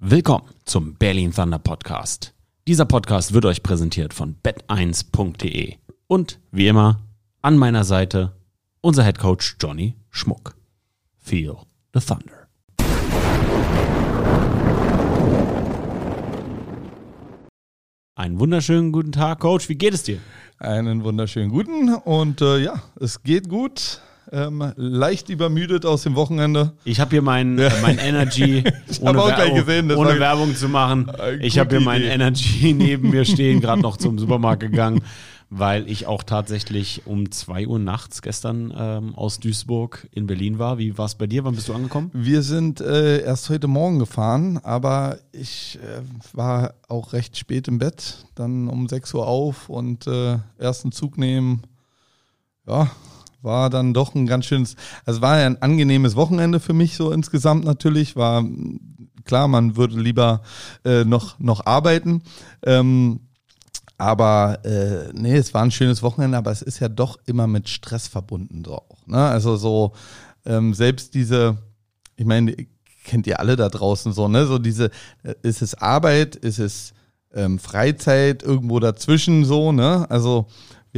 Willkommen zum Berlin Thunder Podcast. Dieser Podcast wird euch präsentiert von bet1.de und wie immer an meiner Seite unser Head Coach Johnny Schmuck. Feel the Thunder. Einen wunderschönen guten Tag, Coach. Wie geht es dir? Einen wunderschönen guten und äh, ja, es geht gut. Ähm, leicht übermüdet aus dem Wochenende. Ich habe hier mein, äh, mein Energy, ohne, auch gleich gesehen, ohne Werbung zu machen. Äh, Ich habe hier mein Idee. Energy neben mir stehen, gerade noch zum Supermarkt gegangen, weil ich auch tatsächlich um 2 Uhr nachts gestern ähm, aus Duisburg in Berlin war. Wie war es bei dir? Wann bist du angekommen? Wir sind äh, erst heute Morgen gefahren, aber ich äh, war auch recht spät im Bett, dann um 6 Uhr auf und äh, ersten Zug nehmen. Ja, war dann doch ein ganz schönes, also war ja ein angenehmes Wochenende für mich so insgesamt natürlich, war klar, man würde lieber äh, noch, noch arbeiten. Ähm, aber äh, nee, es war ein schönes Wochenende, aber es ist ja doch immer mit Stress verbunden so auch. Ne? Also so ähm, selbst diese, ich meine, kennt ihr alle da draußen so, ne? So diese, äh, ist es Arbeit, ist es ähm, Freizeit, irgendwo dazwischen so, ne? Also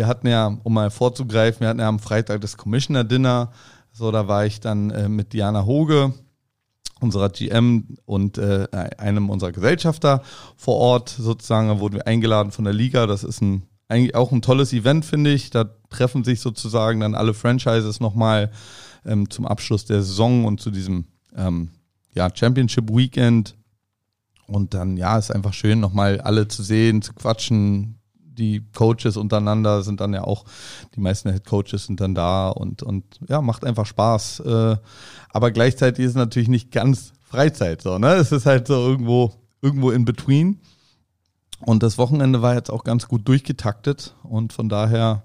wir hatten ja, um mal vorzugreifen, wir hatten ja am Freitag das Commissioner Dinner. So, da war ich dann äh, mit Diana Hoge, unserer GM und äh, einem unserer Gesellschafter vor Ort sozusagen. Da wurden wir eingeladen von der Liga. Das ist ein eigentlich auch ein tolles Event, finde ich. Da treffen sich sozusagen dann alle Franchises nochmal ähm, zum Abschluss der Saison und zu diesem ähm, ja, Championship Weekend. Und dann, ja, ist einfach schön, nochmal alle zu sehen, zu quatschen. Die Coaches untereinander sind dann ja auch, die meisten Head Coaches sind dann da und, und ja, macht einfach Spaß. Äh, aber gleichzeitig ist es natürlich nicht ganz Freizeit so, ne? Es ist halt so irgendwo, irgendwo in between. Und das Wochenende war jetzt auch ganz gut durchgetaktet und von daher,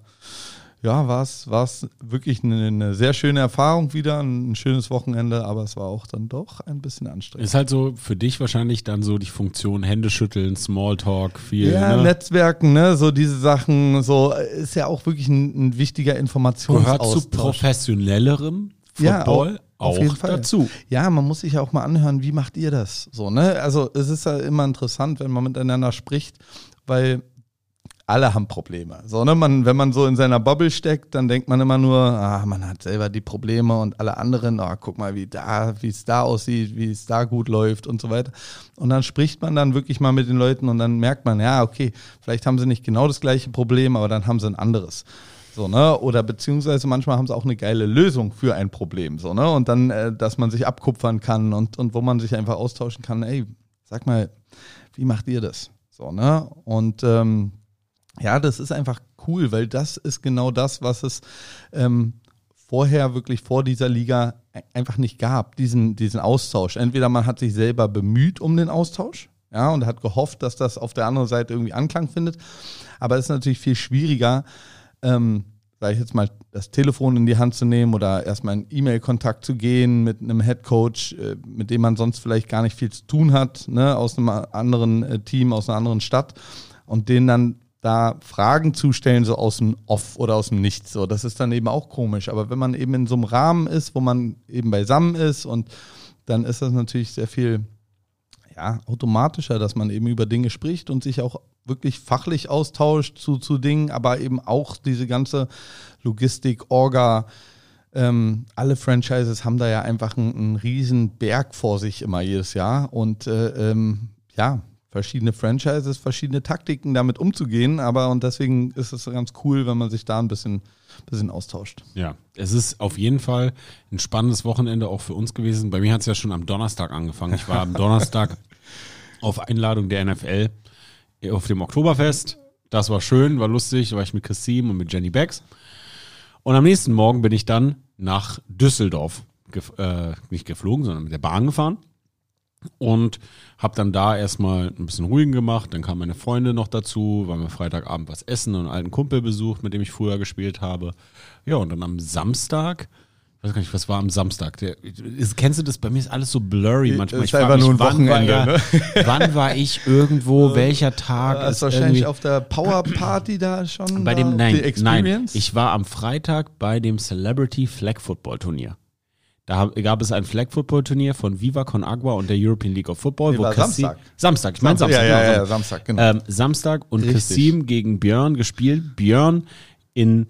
ja, war es war es wirklich eine, eine sehr schöne Erfahrung wieder, ein schönes Wochenende, aber es war auch dann doch ein bisschen anstrengend. Ist halt so für dich wahrscheinlich dann so die Funktion Hände schütteln, Smalltalk, viel. Ja, ne? Netzwerken, ne, so diese Sachen, so ist ja auch wirklich ein, ein wichtiger Gehört zu Informationsaustausch. professionellerem Ja, Football auf auch jeden Fall. dazu. Ja, man muss sich ja auch mal anhören, wie macht ihr das? So, ne? Also es ist ja immer interessant, wenn man miteinander spricht, weil alle haben Probleme. So, ne? man, wenn man so in seiner Bubble steckt, dann denkt man immer nur, ah, man hat selber die Probleme und alle anderen, ah, guck mal, wie da, wie es da aussieht, wie es da gut läuft und so weiter. Und dann spricht man dann wirklich mal mit den Leuten und dann merkt man, ja, okay, vielleicht haben sie nicht genau das gleiche Problem, aber dann haben sie ein anderes. So, ne? Oder beziehungsweise manchmal haben sie auch eine geile Lösung für ein Problem. So, ne? Und dann, äh, dass man sich abkupfern kann und, und wo man sich einfach austauschen kann, ey, sag mal, wie macht ihr das? So, ne? Und ähm, ja, das ist einfach cool, weil das ist genau das, was es ähm, vorher wirklich vor dieser Liga e- einfach nicht gab, diesen, diesen Austausch. Entweder man hat sich selber bemüht um den Austausch, ja, und hat gehofft, dass das auf der anderen Seite irgendwie Anklang findet. Aber es ist natürlich viel schwieriger, ähm, sage ich jetzt mal, das Telefon in die Hand zu nehmen oder erstmal in E-Mail-Kontakt zu gehen mit einem Headcoach, äh, mit dem man sonst vielleicht gar nicht viel zu tun hat, ne, aus einem anderen äh, Team, aus einer anderen Stadt und den dann da Fragen zu stellen, so aus dem Off oder aus dem Nichts. So, das ist dann eben auch komisch. Aber wenn man eben in so einem Rahmen ist, wo man eben beisammen ist und dann ist das natürlich sehr viel ja, automatischer, dass man eben über Dinge spricht und sich auch wirklich fachlich austauscht zu, zu Dingen, aber eben auch diese ganze Logistik, Orga, ähm, alle Franchises haben da ja einfach einen, einen riesen Berg vor sich immer jedes Jahr und äh, ähm, ja, verschiedene Franchises, verschiedene Taktiken damit umzugehen, aber und deswegen ist es ganz cool, wenn man sich da ein bisschen, bisschen austauscht. Ja, es ist auf jeden Fall ein spannendes Wochenende auch für uns gewesen. Bei mir hat es ja schon am Donnerstag angefangen. Ich war am Donnerstag auf Einladung der NFL auf dem Oktoberfest. Das war schön, war lustig, da war ich mit Christine und mit Jenny Becks. Und am nächsten Morgen bin ich dann nach Düsseldorf, gef äh, nicht geflogen, sondern mit der Bahn gefahren. Und habe dann da erstmal ein bisschen ruhigen gemacht. Dann kamen meine Freunde noch dazu, waren wir Freitagabend was essen und einen alten Kumpel besucht, mit dem ich früher gespielt habe. Ja, und dann am Samstag, ich weiß gar nicht, was war am Samstag? Der, ist, kennst du das? Bei mir ist alles so blurry manchmal. Ist Ich frag einfach nur ein wann war, Wochenende, ja, ne? wann war ich irgendwo, welcher Tag Das ist wahrscheinlich auf der Power Party da schon bei dem, nein, nein, ich war am Freitag bei dem Celebrity Flag Football Turnier. Da gab es ein Flag Football Turnier von Viva Con Agua und der European League of Football. Nee, wo war Kassim- Samstag. Samstag, ich meine Samstag. ja, ja, genau, ja, Samstag, genau. ähm, Samstag und Richtig. Kassim gegen Björn gespielt. Björn in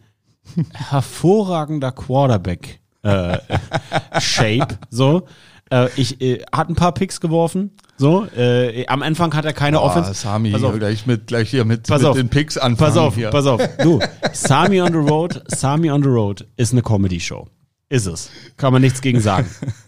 hervorragender Quarterback äh, Shape. So, äh, ich äh, hat ein paar Picks geworfen. So, äh, am Anfang hat er keine Boah, Offense. Sami, Pass auf. gleich, mit, gleich hier mit, Pass mit auf. den Picks anfangen. Pass auf, hier. pass auf. Du, Sami on the Road, Sami on the Road ist eine Comedy-Show. Ist es. Kann man nichts gegen sagen.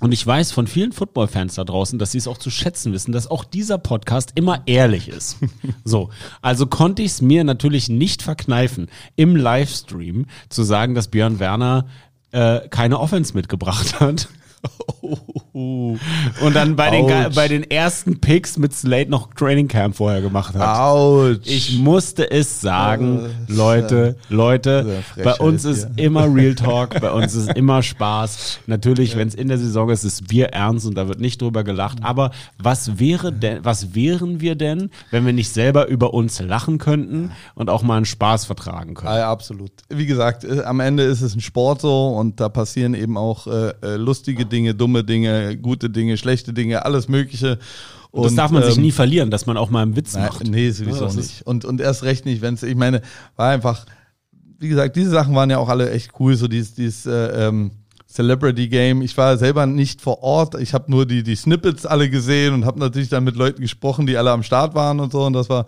Und ich weiß von vielen Football-Fans da draußen, dass sie es auch zu schätzen wissen, dass auch dieser Podcast immer ehrlich ist. So, also konnte ich es mir natürlich nicht verkneifen, im Livestream zu sagen, dass Björn Werner äh, keine Offense mitgebracht hat. Und dann bei den, bei den ersten Picks mit Slate noch Training Camp vorher gemacht hat. Autsch. Ich musste es sagen, Äh, Leute, Leute, sehr bei uns ist hier. immer Real Talk, bei uns ist immer Spaß. Natürlich, wenn es in der Saison ist, ist Bier ernst und da wird nicht drüber gelacht. Aber was wäre denn, was wären wir denn, wenn wir nicht selber über uns lachen könnten und auch mal einen Spaß vertragen können? Ah, Ja, absolut. Wie gesagt, äh, am Ende ist es ein Sport so und da passieren eben auch äh, äh, lustige Dinge, dumme Dinge, gute Dinge, schlechte Dinge, alles Mögliche. Und das darf man sich ähm, nie verlieren, dass man auch mal einen Witz Nein, macht. nee, sowieso Ja, nicht. Und, und erst recht nicht, wenn es, ich meine, war einfach, wie gesagt, diese Sachen waren ja auch alle echt cool, so dieses, dieses äh, ähm, Celebrity Game. Ich war selber nicht vor Ort, ich habe nur die, die Snippets alle gesehen und habe natürlich dann mit Leuten gesprochen, die alle am Start waren und so und das war,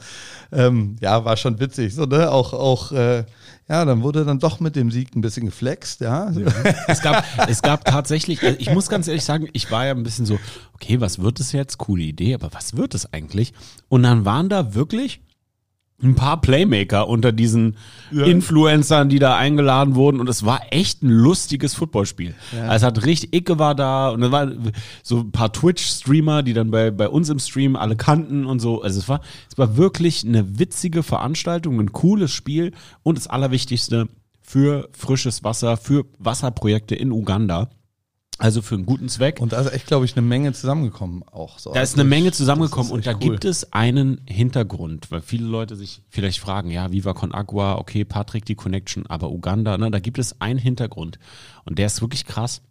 ähm, ja, war schon witzig, so, ne, auch, auch, äh, ja, dann wurde dann doch mit dem Sieg ein bisschen geflext, ja. Es gab, es gab tatsächlich, also ich muss ganz ehrlich sagen, ich war ja ein bisschen so, okay, was wird es jetzt? Coole Idee, aber was wird es eigentlich? Und dann waren da wirklich ein paar Playmaker unter diesen Influencern, die da eingeladen wurden und es war echt ein lustiges Footballspiel. Also es hat richtig, Icke war da und es war so ein paar Twitch-Streamer, die dann bei, bei uns im Stream alle kannten und so. Also es war, es war wirklich eine witzige Veranstaltung, ein cooles Spiel und das Allerwichtigste für frisches Wasser, für Wasserprojekte in Uganda. Also für einen guten Zweck. Und da ist echt, glaube ich, eine Menge zusammengekommen auch so. Da ist eine Menge zusammengekommen und da cool. gibt es einen Hintergrund, weil viele Leute sich vielleicht fragen, ja, Viva Con Agua, okay, Patrick die Connection, aber Uganda, ne, da gibt es einen Hintergrund und der ist wirklich krass.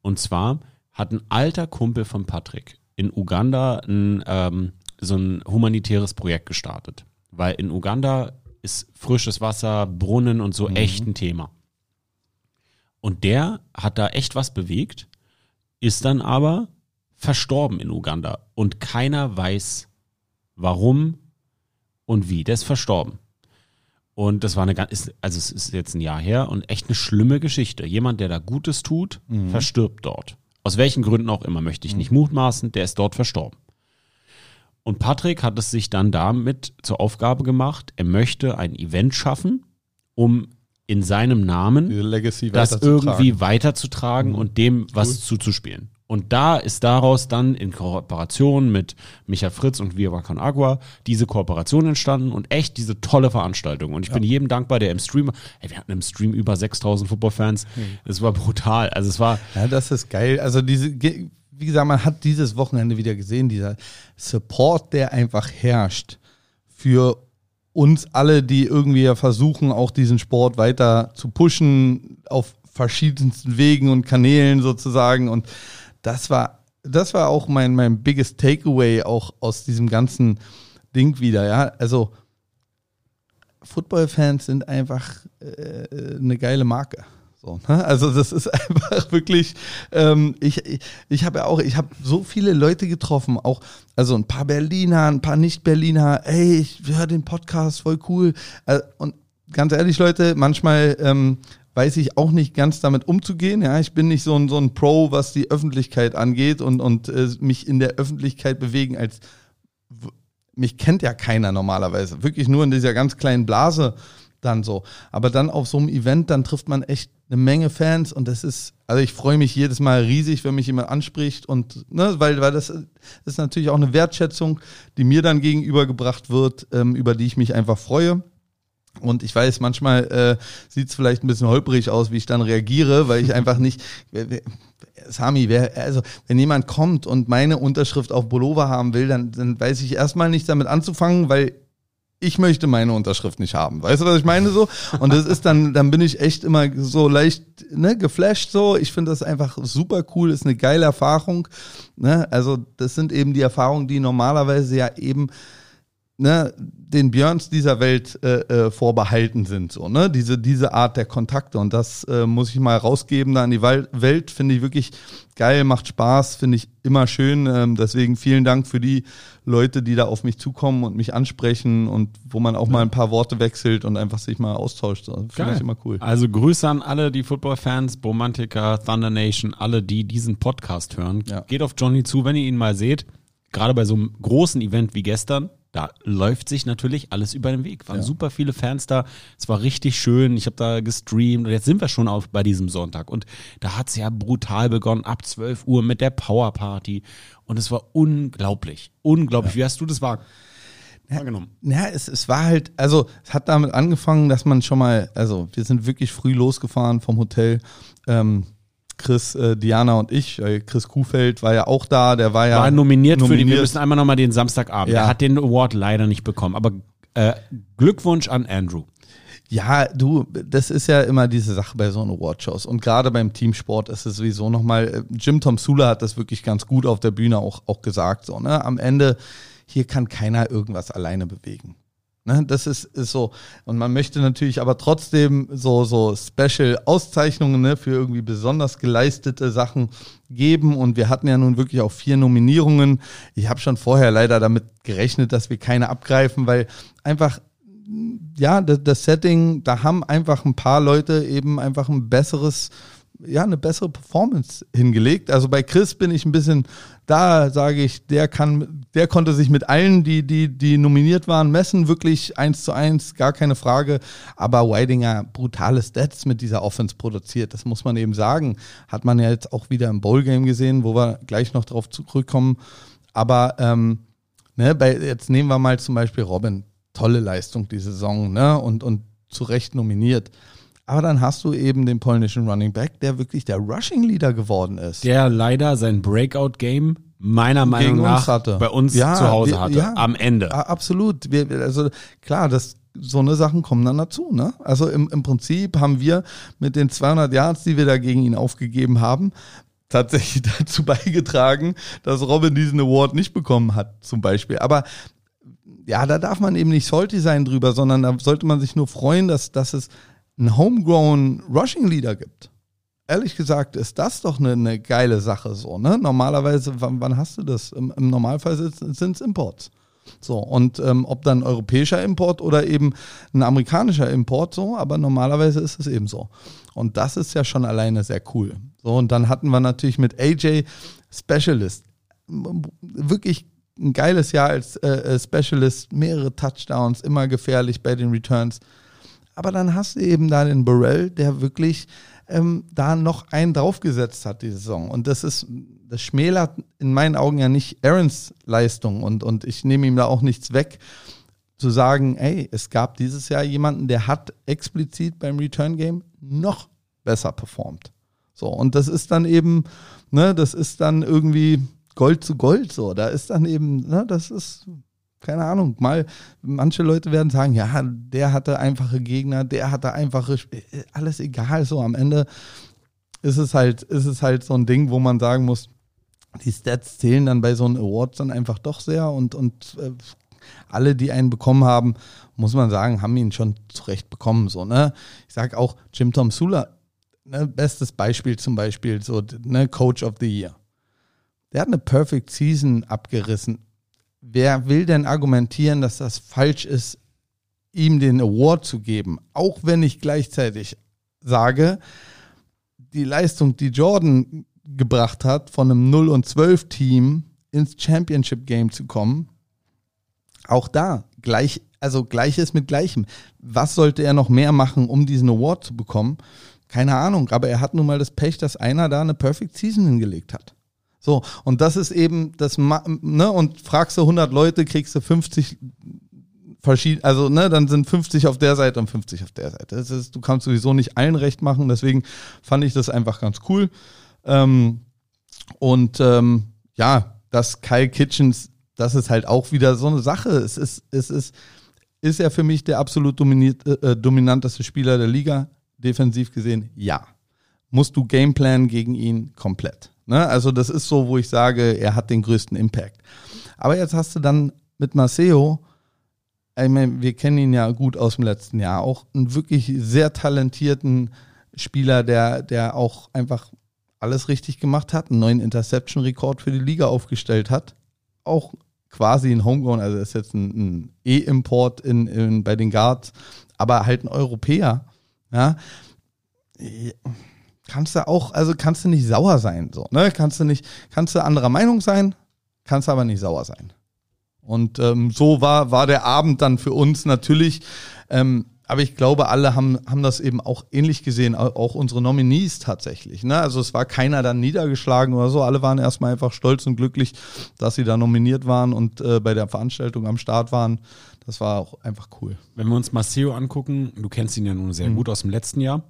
Und zwar hat ein alter Kumpel von Patrick in Uganda ein, ähm, so ein humanitäres Projekt gestartet, weil in Uganda ist frisches Wasser, Brunnen und so echt ein Thema. Und der hat da echt was bewegt, ist dann aber verstorben in Uganda und keiner weiß, warum und wie. Der ist verstorben. Und das war eine ganz, also es ist jetzt ein Jahr her und echt eine schlimme Geschichte. Jemand, der da Gutes tut, verstirbt dort. Aus welchen Gründen auch immer, möchte ich nicht mutmaßen, der ist dort verstorben. Und Patrick hat es sich dann damit zur Aufgabe gemacht, er möchte ein Event schaffen, um in seinem Namen das irgendwie weiterzutragen und dem was zuzuspielen. Und da ist daraus dann in Kooperation mit Micha Fritz und Viva Con Agua diese Kooperation entstanden und echt diese tolle Veranstaltung. Und ich bin jedem dankbar, der im Stream, ey, wir hatten im Stream über 6000 Footballfans. Es war brutal. Also es war, Ja, das ist geil. Also diese, wie gesagt, man hat dieses Wochenende wieder gesehen, dieser Support, der einfach herrscht für uns alle, die irgendwie ja versuchen, auch diesen Sport weiter zu pushen auf verschiedensten Wegen und Kanälen sozusagen. Und das war, das war auch mein, mein biggest Takeaway auch aus diesem ganzen Ding wieder, ja. Also Football-Fans sind einfach äh, eine geile Marke. So, ne? Also das ist einfach wirklich, ähm, ich, ich, ich habe ja auch, ich habe so viele Leute getroffen, auch, also ein paar Berliner, ein paar Nicht-Berliner, ey, ich höre den Podcast, voll cool. Äh, und ganz ehrlich, Leute, manchmal ähm, weiß ich auch nicht ganz damit umzugehen. Ja, ich bin nicht so ein, so ein Pro, was die Öffentlichkeit angeht und, und äh, mich in der Öffentlichkeit bewegen als mich kennt ja keiner normalerweise. Wirklich nur in dieser ganz kleinen Blase dann so. Aber dann auf so einem Event, dann trifft man echt eine Menge Fans und das ist, also ich freue mich jedes Mal riesig, wenn mich jemand anspricht und, ne, weil, weil das ist natürlich auch eine Wertschätzung, die mir dann gegenübergebracht wird, ähm, über die ich mich einfach freue. Und ich weiß, manchmal äh, sieht es vielleicht ein bisschen holprig aus, wie ich dann reagiere, weil ich einfach nicht. wer- wer- Sami, wer, also wenn jemand kommt und meine Unterschrift auf Bolova haben will, dann, dann weiß ich erstmal nicht damit anzufangen, weil ich möchte meine Unterschrift nicht haben. Weißt du, was ich meine so? Und das ist dann, dann bin ich echt immer so leicht ne, geflasht so. Ich finde das einfach super cool, ist eine geile Erfahrung. Ne? Also das sind eben die Erfahrungen, die normalerweise ja eben ne, den Björns dieser Welt äh, äh, vorbehalten sind. So, ne? diese, diese Art der Kontakte. Und das äh, muss ich mal rausgeben da an die Welt. Finde ich wirklich geil, macht Spaß, finde ich immer schön. Ähm, deswegen vielen Dank für die Leute, die da auf mich zukommen und mich ansprechen und wo man auch ja. mal ein paar Worte wechselt und einfach sich mal austauscht. So, finde ich immer cool. Also Grüße an alle die Football-Fans, Bromantiker, Thunder Nation, alle, die diesen Podcast hören. Ja. Geht auf Johnny zu, wenn ihr ihn mal seht. Gerade bei so einem großen Event wie gestern da läuft sich natürlich alles über den Weg. Waren ja. super viele Fans da. Es war richtig schön. Ich habe da gestreamt und jetzt sind wir schon auf, bei diesem Sonntag. Und da hat es ja brutal begonnen, ab 12 Uhr mit der Power Party. Und es war unglaublich. Unglaublich. Ja. Wie hast du das wahrgenommen? Ja, es, es war halt, also es hat damit angefangen, dass man schon mal, also wir sind wirklich früh losgefahren vom Hotel. Ähm, Chris, äh, Diana und ich. Äh, Chris Kuhfeld war ja auch da, der war ja. War nominiert, nominiert. für die, wir müssen einmal nochmal den Samstagabend. Ja. Er hat den Award leider nicht bekommen. Aber äh, Glückwunsch an Andrew. Ja, du, das ist ja immer diese Sache bei so einen Awardshows. Und gerade beim Teamsport ist es sowieso nochmal, äh, Jim Tom Sula hat das wirklich ganz gut auf der Bühne auch, auch gesagt. So, ne? Am Ende, hier kann keiner irgendwas alleine bewegen. Ne, das ist, ist so. Und man möchte natürlich aber trotzdem so, so Special-Auszeichnungen ne, für irgendwie besonders geleistete Sachen geben. Und wir hatten ja nun wirklich auch vier Nominierungen. Ich habe schon vorher leider damit gerechnet, dass wir keine abgreifen, weil einfach, ja, das, das Setting, da haben einfach ein paar Leute eben einfach ein besseres ja, eine bessere Performance hingelegt. Also bei Chris bin ich ein bisschen, da sage ich, der kann, der konnte sich mit allen, die, die, die nominiert waren, messen, wirklich eins zu eins, gar keine Frage. Aber Weidinger brutale Stats mit dieser Offense produziert, das muss man eben sagen. Hat man ja jetzt auch wieder im Bowl-Game gesehen, wo wir gleich noch drauf zurückkommen. Aber ähm, ne, bei, jetzt nehmen wir mal zum Beispiel Robin. Tolle Leistung die Saison, ne? Und, und zu Recht nominiert. Aber dann hast du eben den polnischen Running Back, der wirklich der Rushing Leader geworden ist. Der leider sein Breakout-Game meiner Meinung Gegen nach hatte. bei uns ja, zu Hause hatte, ja, am Ende. Absolut. Wir, also klar, das, so eine Sachen kommen dann dazu. Ne? Also im, im Prinzip haben wir mit den 200 Yards, die wir da gegen ihn aufgegeben haben, tatsächlich dazu beigetragen, dass Robin diesen Award nicht bekommen hat, zum Beispiel. Aber ja, da darf man eben nicht salty sein drüber, sondern da sollte man sich nur freuen, dass, dass es einen Homegrown Rushing Leader gibt. Ehrlich gesagt ist das doch eine, eine geile Sache so. Ne? Normalerweise, wann, wann hast du das? Im, im Normalfall sind es Imports. So, und ähm, ob dann europäischer Import oder eben ein amerikanischer Import, so, aber normalerweise ist es eben so. Und das ist ja schon alleine sehr cool. So, und dann hatten wir natürlich mit AJ Specialist. Wirklich ein geiles Jahr als äh, äh, Specialist, mehrere Touchdowns, immer gefährlich bei den Returns. Aber dann hast du eben da den Burrell, der wirklich ähm, da noch einen draufgesetzt hat, die Saison. Und das ist, das schmälert in meinen Augen ja nicht Aarons Leistung und, und ich nehme ihm da auch nichts weg, zu sagen, ey, es gab dieses Jahr jemanden, der hat explizit beim Return Game noch besser performt. So, und das ist dann eben, ne, das ist dann irgendwie Gold zu Gold so. Da ist dann eben, ne, das ist keine Ahnung, mal, manche Leute werden sagen, ja, der hatte einfache Gegner, der hatte einfache, alles egal, so am Ende ist es halt, ist es halt so ein Ding, wo man sagen muss, die Stats zählen dann bei so einem Award dann einfach doch sehr und, und äh, alle, die einen bekommen haben, muss man sagen, haben ihn schon zurecht bekommen, so, ne. Ich sag auch, Jim Tom Sula, ne, bestes Beispiel zum Beispiel, so, ne, Coach of the Year. Der hat eine Perfect Season abgerissen wer will denn argumentieren, dass das falsch ist, ihm den Award zu geben? Auch wenn ich gleichzeitig sage, die Leistung, die Jordan gebracht hat, von einem 0 und 12 Team ins Championship Game zu kommen, auch da gleich, also gleiches mit gleichem. Was sollte er noch mehr machen, um diesen Award zu bekommen? Keine Ahnung, aber er hat nun mal das Pech, dass einer da eine Perfect Season hingelegt hat. So, und das ist eben das, ne, und fragst du 100 Leute, kriegst du 50 verschiedene, also, ne, dann sind 50 auf der Seite und 50 auf der Seite. Ist, du kannst sowieso nicht allen recht machen, deswegen fand ich das einfach ganz cool. Ähm, und ähm, ja, das Kyle Kitchens, das ist halt auch wieder so eine Sache. Es ist, es ist, ist er für mich der absolut dominiert, äh, dominanteste Spieler der Liga? Defensiv gesehen, ja. Musst du Gameplan gegen ihn komplett. Ne? Also das ist so, wo ich sage, er hat den größten Impact. Aber jetzt hast du dann mit Maceo, ich meine, wir kennen ihn ja gut aus dem letzten Jahr, auch einen wirklich sehr talentierten Spieler, der, der auch einfach alles richtig gemacht hat, einen neuen Interception-Rekord für die Liga aufgestellt hat. Auch quasi ein Homegrown, also ist jetzt ein, ein E-Import in, in, bei den Guards, aber halt ein Europäer. Ja, kannst du auch, also kannst du nicht sauer sein, so, ne? Kannst du nicht, kannst du anderer Meinung sein, kannst aber nicht sauer sein. Und ähm, so war, war der Abend dann für uns natürlich. Ähm, aber ich glaube, alle haben, haben das eben auch ähnlich gesehen, auch unsere Nominees tatsächlich. Ne? Also es war keiner dann niedergeschlagen oder so. Alle waren erstmal einfach stolz und glücklich, dass sie da nominiert waren und äh, bei der Veranstaltung am Start waren. Das war auch einfach cool. Wenn wir uns Maceo angucken, du kennst ihn ja nun sehr mhm. gut aus dem letzten Jahr.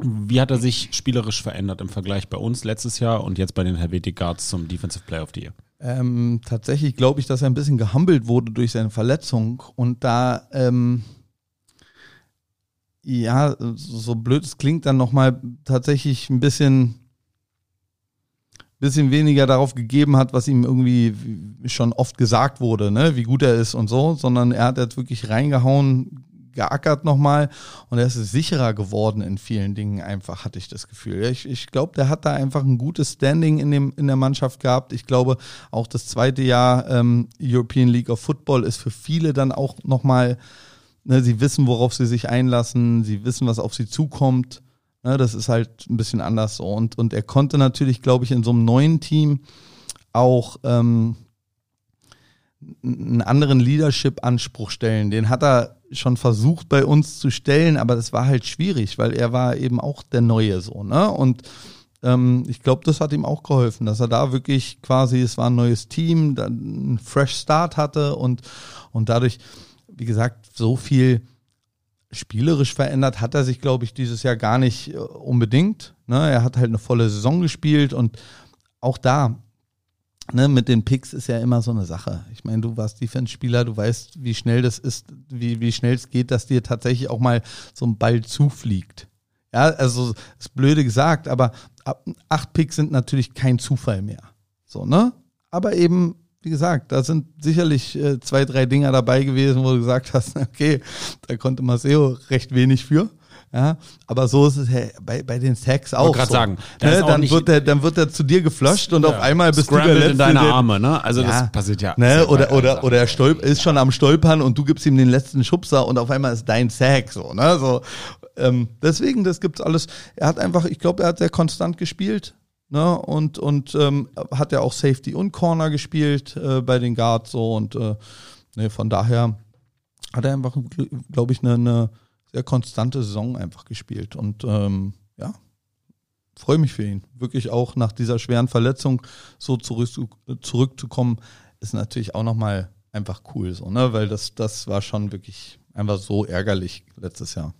Wie hat er sich spielerisch verändert im Vergleich bei uns letztes Jahr und jetzt bei den Helvetic Guards zum Defensive Player of the Year? Ähm, tatsächlich glaube ich, dass er ein bisschen gehumbelt wurde durch seine Verletzung und da, ähm, ja, so blöd es klingt, dann nochmal tatsächlich ein bisschen, bisschen weniger darauf gegeben hat, was ihm irgendwie schon oft gesagt wurde, ne, wie gut er ist und so, sondern er hat jetzt wirklich reingehauen, geackert nochmal und er ist sicherer geworden in vielen Dingen einfach, hatte ich das Gefühl. Ich, ich glaube, der hat da einfach ein gutes Standing in, dem, in der Mannschaft gehabt. Ich glaube, auch das zweite Jahr ähm, European League of Football ist für viele dann auch nochmal, ne, sie wissen, worauf sie sich einlassen, sie wissen, was auf sie zukommt. Ne, das ist halt ein bisschen anders so. Und, und er konnte natürlich, glaube ich, in so einem neuen Team auch ähm, einen anderen Leadership-Anspruch stellen. Den hat er schon versucht bei uns zu stellen, aber das war halt schwierig, weil er war eben auch der Neue so, ne? Und ähm, ich glaube, das hat ihm auch geholfen, dass er da wirklich quasi, es war ein neues Team, dann einen Fresh Start hatte und, und dadurch, wie gesagt, so viel spielerisch verändert hat er sich, glaube ich, dieses Jahr gar nicht äh, unbedingt. Ne? Er hat halt eine volle Saison gespielt und auch da, ne, mit den Picks ist ja immer so eine Sache. Ich meine, du warst Defense-Spieler, du weißt, wie schnell das ist, wie, wie schnell es geht, dass dir tatsächlich auch mal so ein Ball zufliegt. Ja, also ist blöde gesagt, aber acht Picks sind natürlich kein Zufall mehr. So, ne? Aber eben, wie gesagt, da sind sicherlich äh, zwei, drei Dinger dabei gewesen, wo du gesagt hast, okay, da konnte Maseo recht wenig für. Ja, aber so ist es hey, bei, bei den Sacks auch. Ich so. sagen, ne, dann, wird der, dann wird er zu dir geflasht und ja. auf einmal bist du der Letzte. in deine Arme, ne? Also ja. das passiert ja. Ne? Oder, oder, oder er stolp ist schon am Stolpern und du gibst ihm den letzten Schubser und auf einmal ist dein Sack so, ne? So, ähm, deswegen, das gibt's alles. Er hat einfach, ich glaube, er hat sehr konstant gespielt. Ne, und und ähm, hat ja auch Safety und Corner gespielt äh, bei den Guards so und äh, ne, von daher hat er einfach, glaube ich, eine, eine sehr konstante Saison einfach gespielt. Und ähm, ja, freue mich für ihn. Wirklich auch nach dieser schweren Verletzung so zurück, zurückzukommen, ist natürlich auch nochmal einfach cool so, ne? Weil das, das war schon wirklich einfach so ärgerlich letztes Jahr.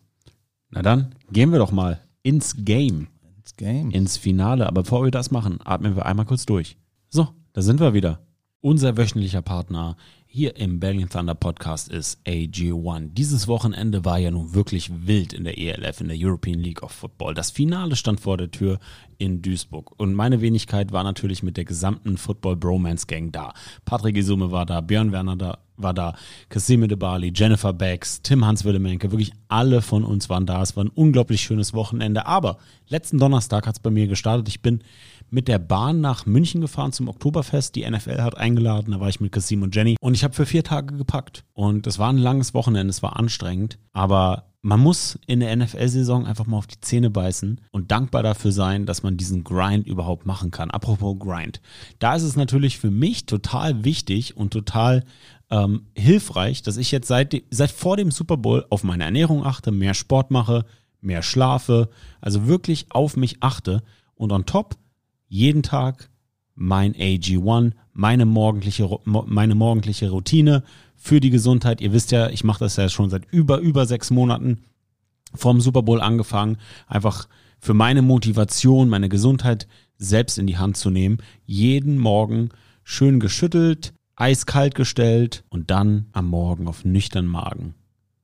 Na dann, gehen wir doch mal ins Game. Ins Game. Ins Finale. Aber bevor wir das machen, atmen wir einmal kurz durch. So, da sind wir wieder. Unser wöchentlicher Partner hier im Berlin Thunder Podcast ist AG1. Dieses Wochenende war ja nun wirklich wild in der ELF, in der European League of Football. Das Finale stand vor der Tür in Duisburg. Und meine Wenigkeit war natürlich mit der gesamten Football Bromance Gang da. Patrick Isume war da, Björn Werner da, war da, Cassime de Bali, Jennifer Becks, Tim Hans Willemenke, wirklich alle von uns waren da. Es war ein unglaublich schönes Wochenende. Aber letzten Donnerstag hat es bei mir gestartet. Ich bin mit der Bahn nach München gefahren zum Oktoberfest. Die NFL hat eingeladen, da war ich mit Kasim und Jenny und ich habe für vier Tage gepackt. Und es war ein langes Wochenende, es war anstrengend, aber man muss in der NFL-Saison einfach mal auf die Zähne beißen und dankbar dafür sein, dass man diesen Grind überhaupt machen kann. Apropos Grind. Da ist es natürlich für mich total wichtig und total ähm, hilfreich, dass ich jetzt seit, seit vor dem Super Bowl auf meine Ernährung achte, mehr Sport mache, mehr schlafe, also wirklich auf mich achte und on top jeden Tag mein AG1, meine morgendliche, meine morgendliche Routine für die Gesundheit. Ihr wisst ja, ich mache das ja schon seit über, über sechs Monaten vom Super Bowl angefangen, einfach für meine Motivation, meine Gesundheit selbst in die Hand zu nehmen. Jeden Morgen schön geschüttelt, eiskalt gestellt und dann am Morgen auf nüchternen Magen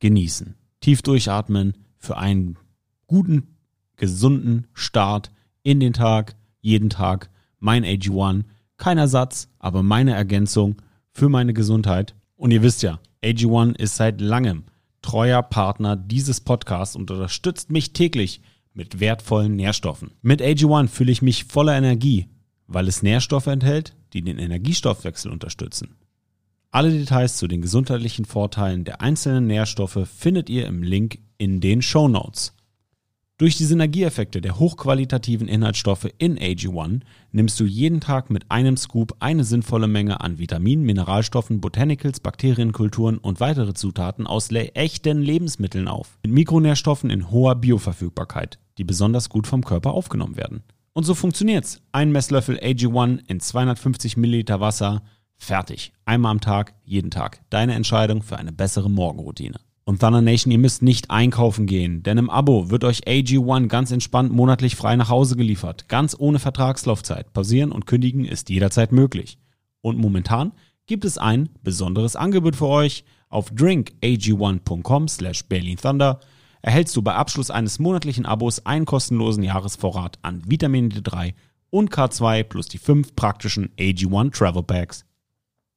genießen. Tief durchatmen für einen guten, gesunden Start in den Tag, jeden Tag. Mein AG1, kein Ersatz, aber meine Ergänzung für meine Gesundheit. Und ihr wisst ja, AG1 ist seit langem treuer Partner dieses Podcasts und unterstützt mich täglich mit wertvollen Nährstoffen. Mit AG1 fühle ich mich voller Energie, weil es Nährstoffe enthält, die den Energiestoffwechsel unterstützen. Alle Details zu den gesundheitlichen Vorteilen der einzelnen Nährstoffe findet ihr im Link in den Show Notes. Durch die Synergieeffekte der hochqualitativen Inhaltsstoffe in AG1 nimmst du jeden Tag mit einem Scoop eine sinnvolle Menge an Vitaminen, Mineralstoffen, Botanicals, Bakterienkulturen und weitere Zutaten aus echten Lebensmitteln auf. Mit Mikronährstoffen in hoher Bioverfügbarkeit, die besonders gut vom Körper aufgenommen werden. Und so funktioniert's. Ein Messlöffel AG1 in 250 Milliliter Wasser. Fertig. Einmal am Tag, jeden Tag. Deine Entscheidung für eine bessere Morgenroutine. Und Thunder Nation, ihr müsst nicht einkaufen gehen, denn im Abo wird euch AG1 ganz entspannt monatlich frei nach Hause geliefert, ganz ohne Vertragslaufzeit. Pausieren und kündigen ist jederzeit möglich. Und momentan gibt es ein besonderes Angebot für euch. Auf drinkag1.com slash Thunder erhältst du bei Abschluss eines monatlichen Abos einen kostenlosen Jahresvorrat an Vitamin D3 und K2 plus die fünf praktischen AG1 Travel Packs.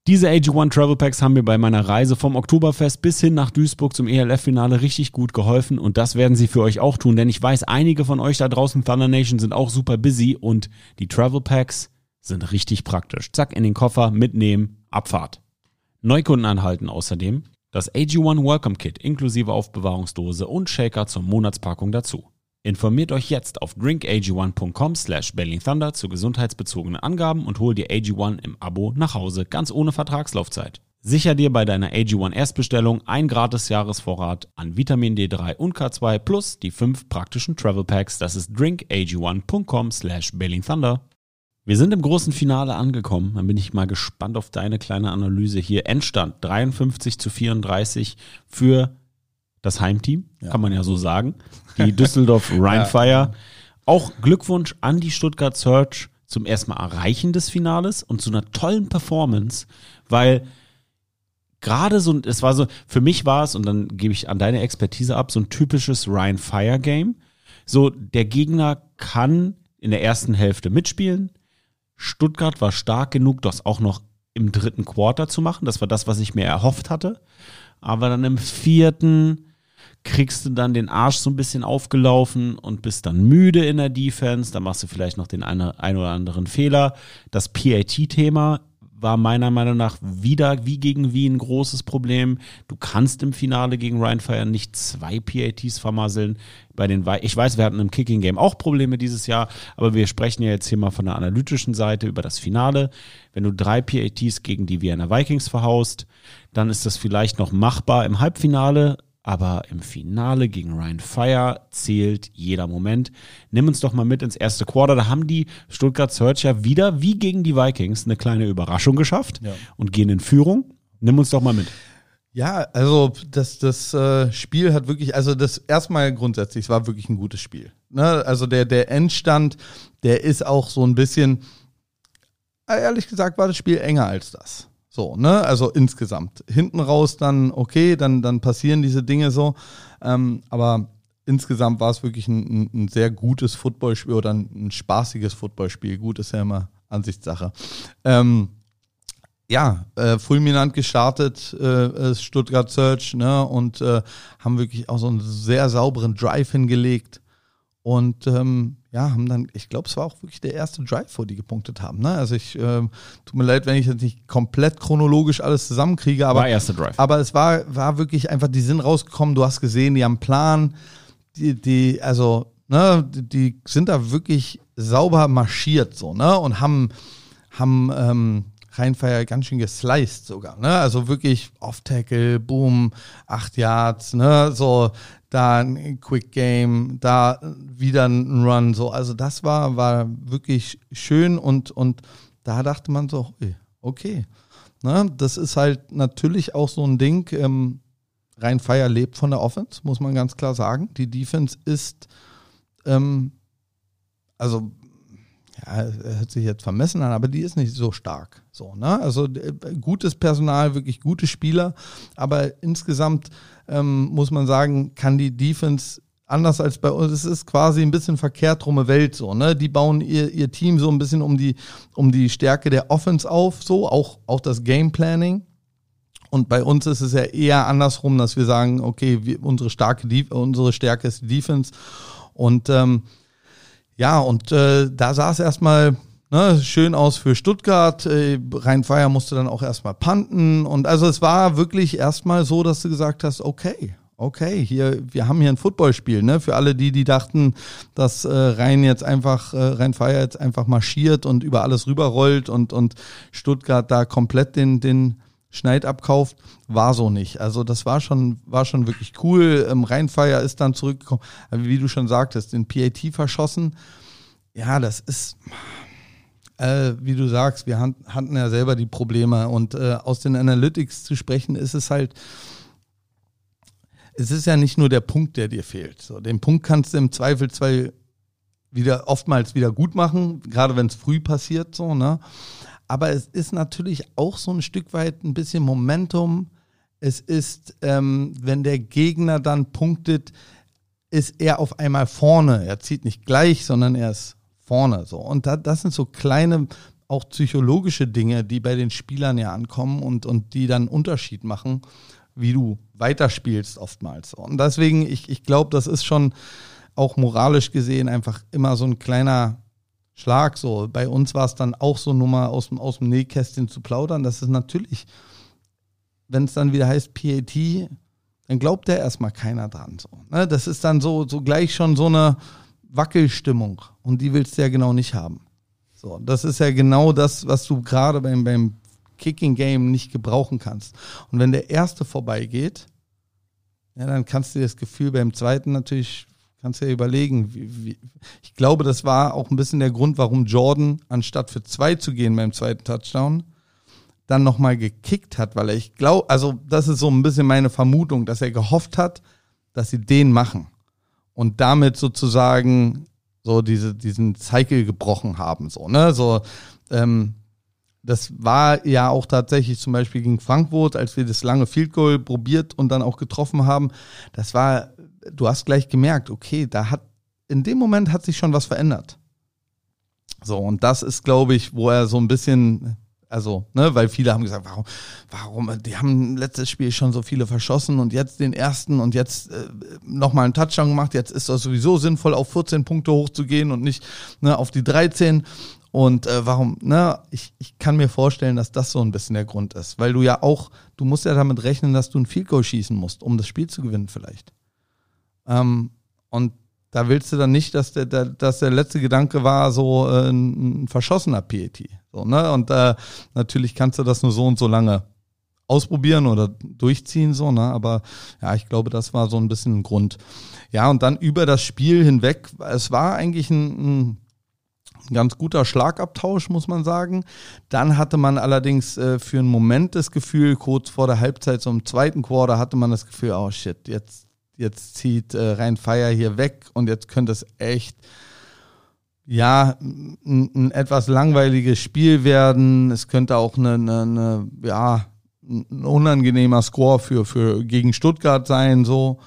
Diese AG1 Travel Packs haben mir bei meiner Reise vom Oktoberfest bis hin nach Duisburg zum ELF-Finale richtig gut geholfen und das werden sie für euch auch tun, denn ich weiß, einige von euch da draußen Thunder Nation sind auch super busy und die Travel Packs sind richtig praktisch. Zack, in den Koffer, mitnehmen, Abfahrt. Neukunden anhalten außerdem das AG1 Welcome Kit inklusive Aufbewahrungsdose und Shaker zur Monatspackung dazu. Informiert euch jetzt auf drinkag1.com slash Thunder zu gesundheitsbezogenen Angaben und hol dir AG1 im Abo nach Hause, ganz ohne Vertragslaufzeit. Sicher dir bei deiner AG1 Erstbestellung ein gratis Jahresvorrat an Vitamin D3 und K2 plus die fünf praktischen Travel Packs. Das ist drinkag1.com slash Thunder. Wir sind im großen Finale angekommen. Dann bin ich mal gespannt auf deine kleine Analyse hier. Endstand 53 zu 34 für das Heimteam, ja. kann man ja so sagen. Die Düsseldorf Rheinfire. Ja. Auch Glückwunsch an die Stuttgart Search zum ersten Mal Erreichen des Finales und zu einer tollen Performance, weil gerade so, es war so, für mich war es, und dann gebe ich an deine Expertise ab, so ein typisches Ryan Fire Game. So, der Gegner kann in der ersten Hälfte mitspielen. Stuttgart war stark genug, das auch noch im dritten Quarter zu machen. Das war das, was ich mir erhofft hatte. Aber dann im vierten kriegst du dann den Arsch so ein bisschen aufgelaufen und bist dann müde in der Defense. Da machst du vielleicht noch den eine, ein oder anderen Fehler. Das PAT-Thema war meiner Meinung nach wieder wie gegen Wien ein großes Problem. Du kannst im Finale gegen Ryan Fire nicht zwei PATs vermasseln. Bei den ich weiß, wir hatten im Kicking Game auch Probleme dieses Jahr, aber wir sprechen ja jetzt hier mal von der analytischen Seite über das Finale. Wenn du drei PATs gegen die Vienna Vikings verhaust, dann ist das vielleicht noch machbar im Halbfinale, aber im Finale gegen Ryan Fire zählt jeder Moment. Nimm uns doch mal mit ins erste Quarter. Da haben die Stuttgart Searcher wieder, wie gegen die Vikings, eine kleine Überraschung geschafft ja. und gehen in Führung. Nimm uns doch mal mit. Ja, also das, das äh, Spiel hat wirklich, also das erstmal grundsätzlich, es war wirklich ein gutes Spiel. Ne? Also der, der Endstand, der ist auch so ein bisschen, ehrlich gesagt, war das Spiel enger als das. So, ne? Also insgesamt. Hinten raus dann, okay, dann, dann passieren diese Dinge so. Ähm, aber insgesamt war es wirklich ein, ein, sehr gutes Footballspiel oder ein, ein spaßiges Footballspiel. Gut ist ja immer Ansichtssache. Ähm, ja, äh, fulminant gestartet, äh, Stuttgart Search, ne, und äh, haben wirklich auch so einen sehr sauberen Drive hingelegt. Und ähm, ja, haben dann, ich glaube, es war auch wirklich der erste Drive, wo die gepunktet haben. Ne? Also ich, äh, tut mir leid, wenn ich jetzt nicht komplett chronologisch alles zusammenkriege, aber, war erste Drive. aber es war, war wirklich einfach, die sind rausgekommen, du hast gesehen, die haben Plan, die, die, also, ne, die, die sind da wirklich sauber marschiert so, ne? Und haben, haben ähm, Rheinfeier ganz schön gesliced sogar, ne? Also wirklich Off-Tackle, Boom, acht Yards, ne? So, da ein Quick Game, da wieder ein Run, so. Also das war, war wirklich schön und, und da dachte man so, okay. Ne? Das ist halt natürlich auch so ein Ding, ähm, Rhein-Feier lebt von der Offense, muss man ganz klar sagen. Die Defense ist, ähm, also ja, hört sich jetzt vermessen an, aber die ist nicht so stark. So, ne? Also gutes Personal, wirklich gute Spieler, aber insgesamt ähm, muss man sagen, kann die Defense anders als bei uns, es ist quasi ein bisschen verkehrt rumme Welt so, ne? Die bauen ihr, ihr Team so ein bisschen um die, um die Stärke der Offense auf, so, auch, auch das Game Planning. Und bei uns ist es ja eher andersrum, dass wir sagen, okay, wir, unsere, starke, unsere Stärke ist die Defense. Und ähm, ja, und äh, da sah es erstmal ne, schön aus für Stuttgart. Äh, Rhein-Feier musste dann auch erstmal panten. Und also es war wirklich erstmal so, dass du gesagt hast, okay, okay, hier, wir haben hier ein Footballspiel, ne? Für alle die, die dachten, dass äh, Rhein jetzt einfach, äh, Rhein-Feier jetzt einfach marschiert und über alles rüberrollt und, und Stuttgart da komplett den, den Schneid abkauft, war so nicht. Also das war schon, war schon wirklich cool. Ähm, Rheinfeier ist dann zurückgekommen, wie du schon sagtest, den PAT verschossen. Ja, das ist, äh, wie du sagst, wir hatten ja selber die Probleme und äh, aus den Analytics zu sprechen, ist es halt, es ist ja nicht nur der Punkt, der dir fehlt. So, den Punkt kannst du im Zweifelsfall wieder oftmals wieder gut machen, gerade wenn es früh passiert, so, ne? Aber es ist natürlich auch so ein Stück weit ein bisschen Momentum. Es ist, ähm, wenn der Gegner dann punktet, ist er auf einmal vorne. Er zieht nicht gleich, sondern er ist vorne. So. Und da, das sind so kleine, auch psychologische Dinge, die bei den Spielern ja ankommen und, und die dann Unterschied machen, wie du weiterspielst oftmals. Und deswegen, ich, ich glaube, das ist schon auch moralisch gesehen einfach immer so ein kleiner Schlag. So, bei uns war es dann auch so, nur mal aus dem, aus dem Nähkästchen zu plaudern. Das ist natürlich, wenn es dann wieder heißt PAT, dann glaubt da erstmal keiner dran. So, ne? Das ist dann so, so gleich schon so eine Wackelstimmung. Und die willst du ja genau nicht haben. So, das ist ja genau das, was du gerade beim, beim Kicking Game nicht gebrauchen kannst. Und wenn der erste vorbeigeht, ja, dann kannst du das Gefühl beim zweiten natürlich Kannst ja überlegen. Wie, wie, ich glaube, das war auch ein bisschen der Grund, warum Jordan, anstatt für zwei zu gehen beim zweiten Touchdown, dann nochmal gekickt hat, weil er, ich glaube, also das ist so ein bisschen meine Vermutung, dass er gehofft hat, dass sie den machen und damit sozusagen so diese, diesen Cycle gebrochen haben, so, ne, so, ähm, das war ja auch tatsächlich zum Beispiel gegen Frankfurt, als wir das lange Field Goal probiert und dann auch getroffen haben. Das war du hast gleich gemerkt, okay, da hat, in dem Moment hat sich schon was verändert. So, und das ist, glaube ich, wo er so ein bisschen, also, ne, weil viele haben gesagt, warum, warum, die haben letztes Spiel schon so viele verschossen und jetzt den ersten und jetzt äh, nochmal einen Touchdown gemacht, jetzt ist das sowieso sinnvoll, auf 14 Punkte hochzugehen und nicht ne, auf die 13. Und äh, warum, ne, ich, ich kann mir vorstellen, dass das so ein bisschen der Grund ist, weil du ja auch, du musst ja damit rechnen, dass du ein Field Goal schießen musst, um das Spiel zu gewinnen vielleicht. Ähm, und da willst du dann nicht, dass der, der, dass der letzte Gedanke war, so äh, ein, verschossener PET. So, ne? Und äh, natürlich kannst du das nur so und so lange ausprobieren oder durchziehen, so, ne? Aber ja, ich glaube, das war so ein bisschen ein Grund. Ja, und dann über das Spiel hinweg, es war eigentlich ein, ein ganz guter Schlagabtausch, muss man sagen. Dann hatte man allerdings äh, für einen Moment das Gefühl, kurz vor der Halbzeit, so im zweiten Quarter, hatte man das Gefühl, oh shit, jetzt jetzt zieht äh, Rhein Feier hier weg und jetzt könnte es echt ja, ein, ein, etwas langweiliges Spiel werden. Es könnte auch eine, eine, eine, ja, ein unangenehmer Score für, für gegen Stuttgart sein, so.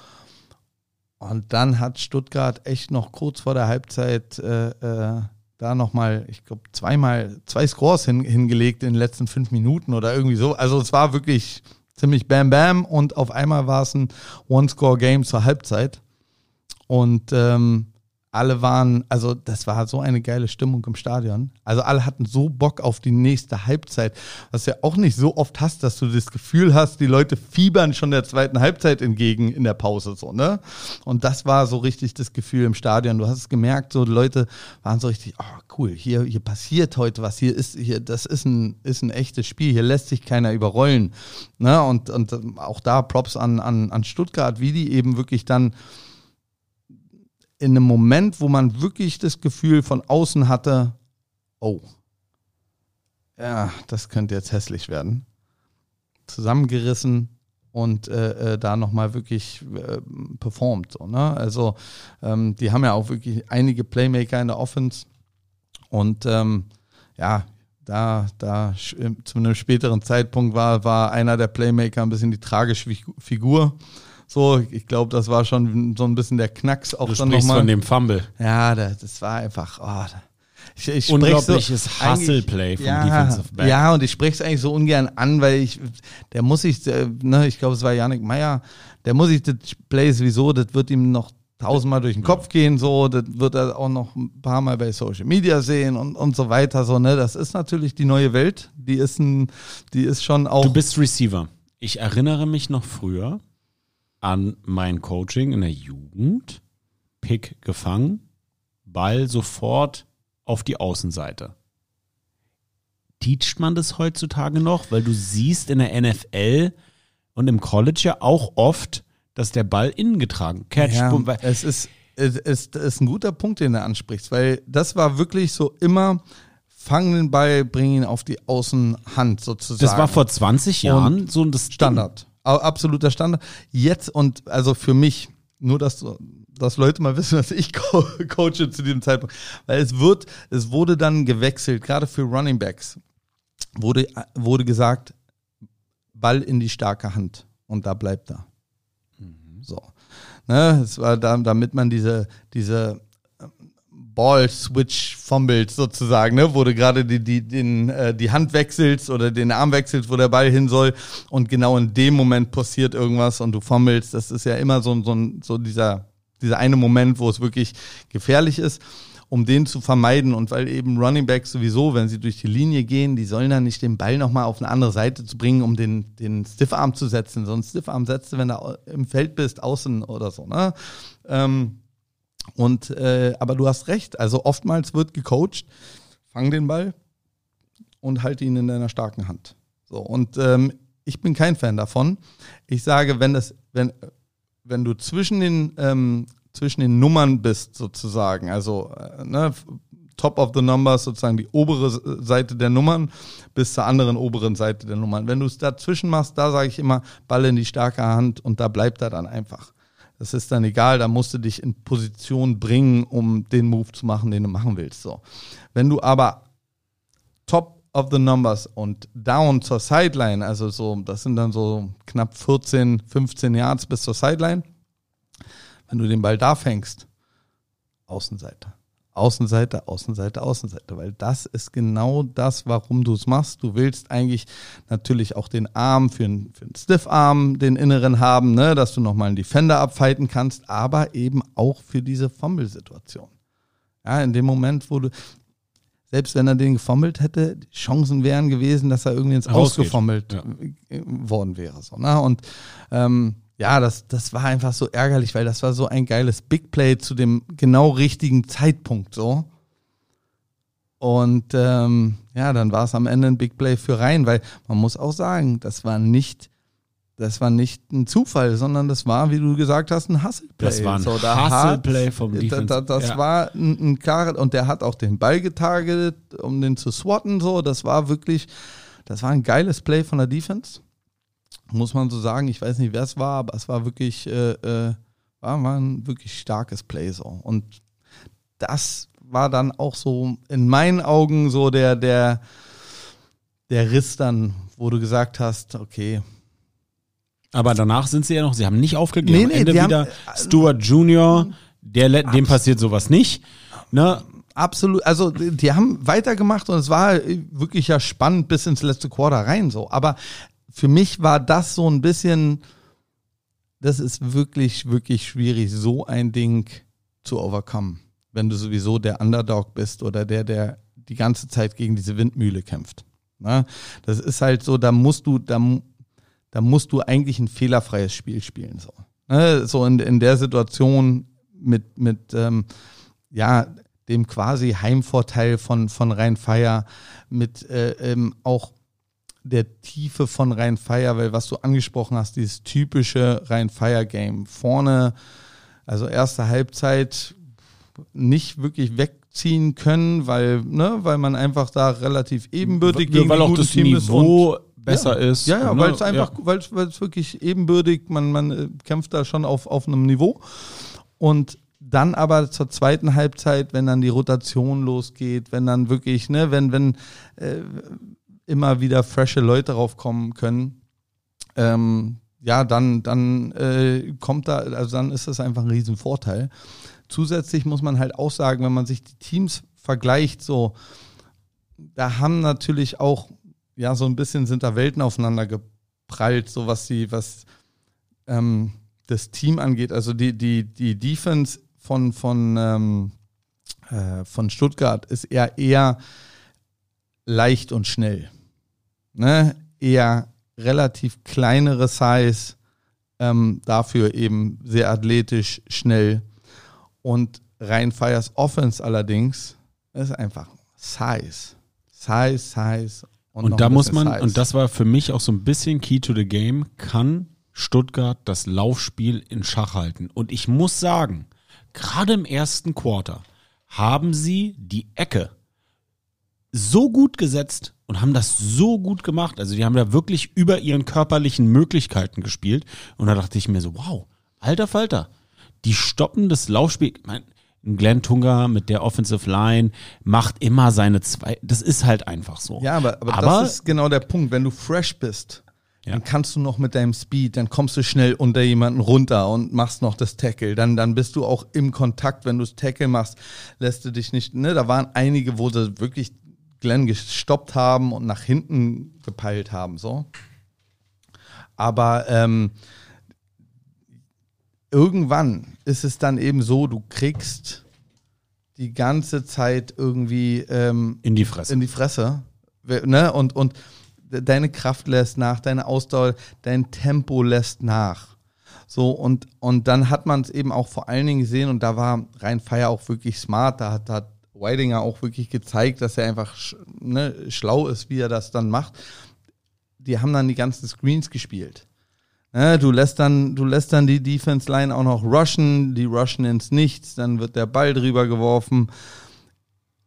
Und dann hat Stuttgart echt noch kurz vor der Halbzeit äh, äh, da nochmal, ich glaube, zweimal, zwei Scores hin, hingelegt in den letzten fünf Minuten oder irgendwie so. Also es war wirklich ziemlich bam bam und auf einmal war es ein One-Score-Game zur Halbzeit. Und ähm, alle waren, also das war so eine geile Stimmung im Stadion. Also alle hatten so Bock auf die nächste Halbzeit, was ja auch nicht so oft hast, dass du das Gefühl hast, die Leute fiebern schon der zweiten Halbzeit entgegen in der Pause so, ne? Und das war so richtig das Gefühl im Stadion. Du hast es gemerkt, so die Leute waren so richtig, oh cool, hier hier passiert heute was, hier ist hier das ist ein ist ein echtes Spiel, hier lässt sich keiner überrollen, ne? Und und auch da Props an an an Stuttgart, wie die eben wirklich dann in einem Moment, wo man wirklich das Gefühl von außen hatte, oh, ja, das könnte jetzt hässlich werden, zusammengerissen und äh, äh, da nochmal wirklich äh, performt. So, ne? Also ähm, die haben ja auch wirklich einige Playmaker in der Offense Und ähm, ja, da, da zu einem späteren Zeitpunkt war, war einer der Playmaker ein bisschen die tragische Figur. So, ich glaube, das war schon so ein bisschen der Knacks auch du dann nochmal. von dem Fumble. Ja, das, das war einfach, oh, ich, ich Unglaubliches so, Hustle-Play vom ja, Defensive Back. Ja, und ich spreche es eigentlich so ungern an, weil ich, der muss sich, äh, ne, ich glaube, es war Janik Meyer, der muss sich das Play sowieso, das wird ihm noch tausendmal durch den Kopf gehen, so, das wird er auch noch ein paar Mal bei Social Media sehen und, und so weiter, so, ne, das ist natürlich die neue Welt, die ist ein, die ist schon auch. Du bist Receiver. Ich erinnere mich noch früher an mein Coaching in der Jugend, Pick gefangen, Ball sofort auf die Außenseite. Teacht man das heutzutage noch? Weil du siehst in der NFL und im College ja auch oft, dass der Ball innen getragen. Catch, ja, boom, es ist, es ist, es ist ein guter Punkt, den du ansprichst, weil das war wirklich so immer, fang den Ball, bring ihn auf die Außenhand sozusagen. Das war vor 20 Jahren und so das Standard. Absoluter Standard. Jetzt und also für mich, nur dass, dass Leute mal wissen, dass ich co coache zu diesem Zeitpunkt. Weil es wird, es wurde dann gewechselt, gerade für Running Backs wurde, wurde gesagt, Ball in die starke Hand und da bleibt er. Mhm. So. Ne, es war da, damit man diese, diese Ball-Switch fummelt sozusagen, ne? wo du gerade die, die, den, äh, die Hand wechselst oder den Arm wechselst, wo der Ball hin soll und genau in dem Moment passiert irgendwas und du fummelst. Das ist ja immer so, so, so dieser, dieser eine Moment, wo es wirklich gefährlich ist um den zu vermeiden und weil eben Running Backs sowieso, wenn sie durch die Linie gehen, die sollen dann nicht den Ball nochmal auf eine andere Seite zu bringen, um den, den Stiffarm zu setzen. Sonst Stiffarm setzt du, wenn du im Feld bist, außen oder so. Ne? Ähm, und äh, aber du hast recht, also oftmals wird gecoacht, fang den Ball und halte ihn in deiner starken Hand. So, und ähm, ich bin kein Fan davon. Ich sage, wenn das, wenn, wenn du zwischen den, ähm, zwischen den Nummern bist, sozusagen, also äh, ne, Top of the Numbers, sozusagen die obere Seite der Nummern, bis zur anderen oberen Seite der Nummern. Wenn du es dazwischen machst, da sage ich immer, Ball in die starke Hand und da bleibt er dann einfach. Das ist dann egal, da musst du dich in Position bringen, um den Move zu machen, den du machen willst. So. Wenn du aber top of the numbers und down zur Sideline, also so, das sind dann so knapp 14, 15 Yards bis zur Sideline. Wenn du den Ball da fängst, Außenseite. Außenseite, Außenseite, Außenseite, weil das ist genau das, warum du es machst. Du willst eigentlich natürlich auch den Arm für einen, für einen Stiff-Arm, den inneren haben, ne, dass du nochmal einen Defender abfighten kannst, aber eben auch für diese Fumble-Situation. Ja, in dem Moment, wo du, selbst wenn er den gefummelt hätte, die Chancen wären gewesen, dass er irgendwie ins Ausgefummelt ja. worden wäre. So, ne? Und ähm, ja, das, das war einfach so ärgerlich, weil das war so ein geiles Big Play zu dem genau richtigen Zeitpunkt so. Und ähm, ja, dann war es am Ende ein Big Play für Rhein, weil man muss auch sagen, das war nicht, das war nicht ein Zufall, sondern das war, wie du gesagt hast, ein Hustle-Play. Das war ein so, Hustle-Play vom Defense. Da, da, das ja. war ein, ein klarer, und der hat auch den Ball getargetet, um den zu swatten, so. Das war wirklich, das war ein geiles Play von der Defense muss man so sagen. Ich weiß nicht, wer es war, aber es war wirklich, äh, äh, war, war ein wirklich starkes Play so. Und das war dann auch so in meinen Augen so der, der, der Riss dann, wo du gesagt hast, okay. Aber danach sind sie ja noch, sie haben nicht aufgegeben. Nee, nee, Am Ende wieder haben, äh, Stuart Junior, der, dem passiert sowas nicht. Ne? Absolut, also die haben weitergemacht und es war wirklich ja spannend bis ins letzte Quarter rein so. Aber für mich war das so ein bisschen, das ist wirklich, wirklich schwierig, so ein Ding zu overcome, wenn du sowieso der Underdog bist oder der, der die ganze Zeit gegen diese Windmühle kämpft. Na, das ist halt so, da musst du, da, da musst du eigentlich ein fehlerfreies Spiel spielen. So, ne? so in, in der Situation mit, mit ähm, ja, dem quasi Heimvorteil von, von Rhein-Feier, mit äh, ähm, auch der Tiefe von Rhein-Feier, weil was du angesprochen hast, dieses typische Rhein-Feier-Game. Vorne, also erste Halbzeit nicht wirklich wegziehen können, weil, ne, weil man einfach da relativ ebenbürtig ja, gegen weil auch das Team Niveau besser ja, ist. Ja, ja, ne? weil es einfach, ja. weil es wirklich ebenbürtig, man, man äh, kämpft da schon auf, auf einem Niveau. Und dann aber zur zweiten Halbzeit, wenn dann die Rotation losgeht, wenn dann wirklich, ne, wenn, wenn äh, immer wieder frische Leute draufkommen können, ähm, ja, dann, dann äh, kommt da, also dann ist das einfach ein Riesenvorteil. Zusätzlich muss man halt auch sagen, wenn man sich die Teams vergleicht, so, da haben natürlich auch, ja, so ein bisschen sind da Welten aufeinander geprallt, so was die, was ähm, das Team angeht. Also die, die, die Defense von, von, ähm, äh, von Stuttgart ist eher, eher leicht und schnell. Ne? Eher relativ kleinere Size, ähm, dafür eben sehr athletisch, schnell. Und Rhein-Fires Offense allerdings ist einfach Size. Size, Size. Und, und da muss man, Size. und das war für mich auch so ein bisschen Key to the Game, kann Stuttgart das Laufspiel in Schach halten. Und ich muss sagen, gerade im ersten Quarter haben sie die Ecke so gut gesetzt und haben das so gut gemacht. Also die haben da wirklich über ihren körperlichen Möglichkeiten gespielt. Und da dachte ich mir so, wow, alter Falter, die stoppen das Laufspiel. Ich mein, Glenn Tunga mit der Offensive Line macht immer seine zwei. Das ist halt einfach so. Ja, aber, aber, aber das ist genau der Punkt. Wenn du fresh bist, ja. dann kannst du noch mit deinem Speed, dann kommst du schnell unter jemanden runter und machst noch das Tackle. Dann, dann bist du auch im Kontakt, wenn du das Tackle machst, lässt du dich nicht, ne, da waren einige, wo sie wirklich Glenn gestoppt haben und nach hinten gepeilt haben, so. Aber ähm, irgendwann ist es dann eben so, du kriegst die ganze Zeit irgendwie ähm, in die Fresse. In die Fresse. Ne? Und, und deine Kraft lässt nach, deine Ausdauer, dein Tempo lässt nach. So, und, und dann hat man es eben auch vor allen Dingen gesehen, und da war Rhein Feier auch wirklich smart, da hat, hat Weidinger auch wirklich gezeigt, dass er einfach ne, schlau ist, wie er das dann macht. Die haben dann die ganzen Screens gespielt. Ne, du lässt dann, du lässt dann die Defense Line auch noch rushen, die rushen ins Nichts, dann wird der Ball drüber geworfen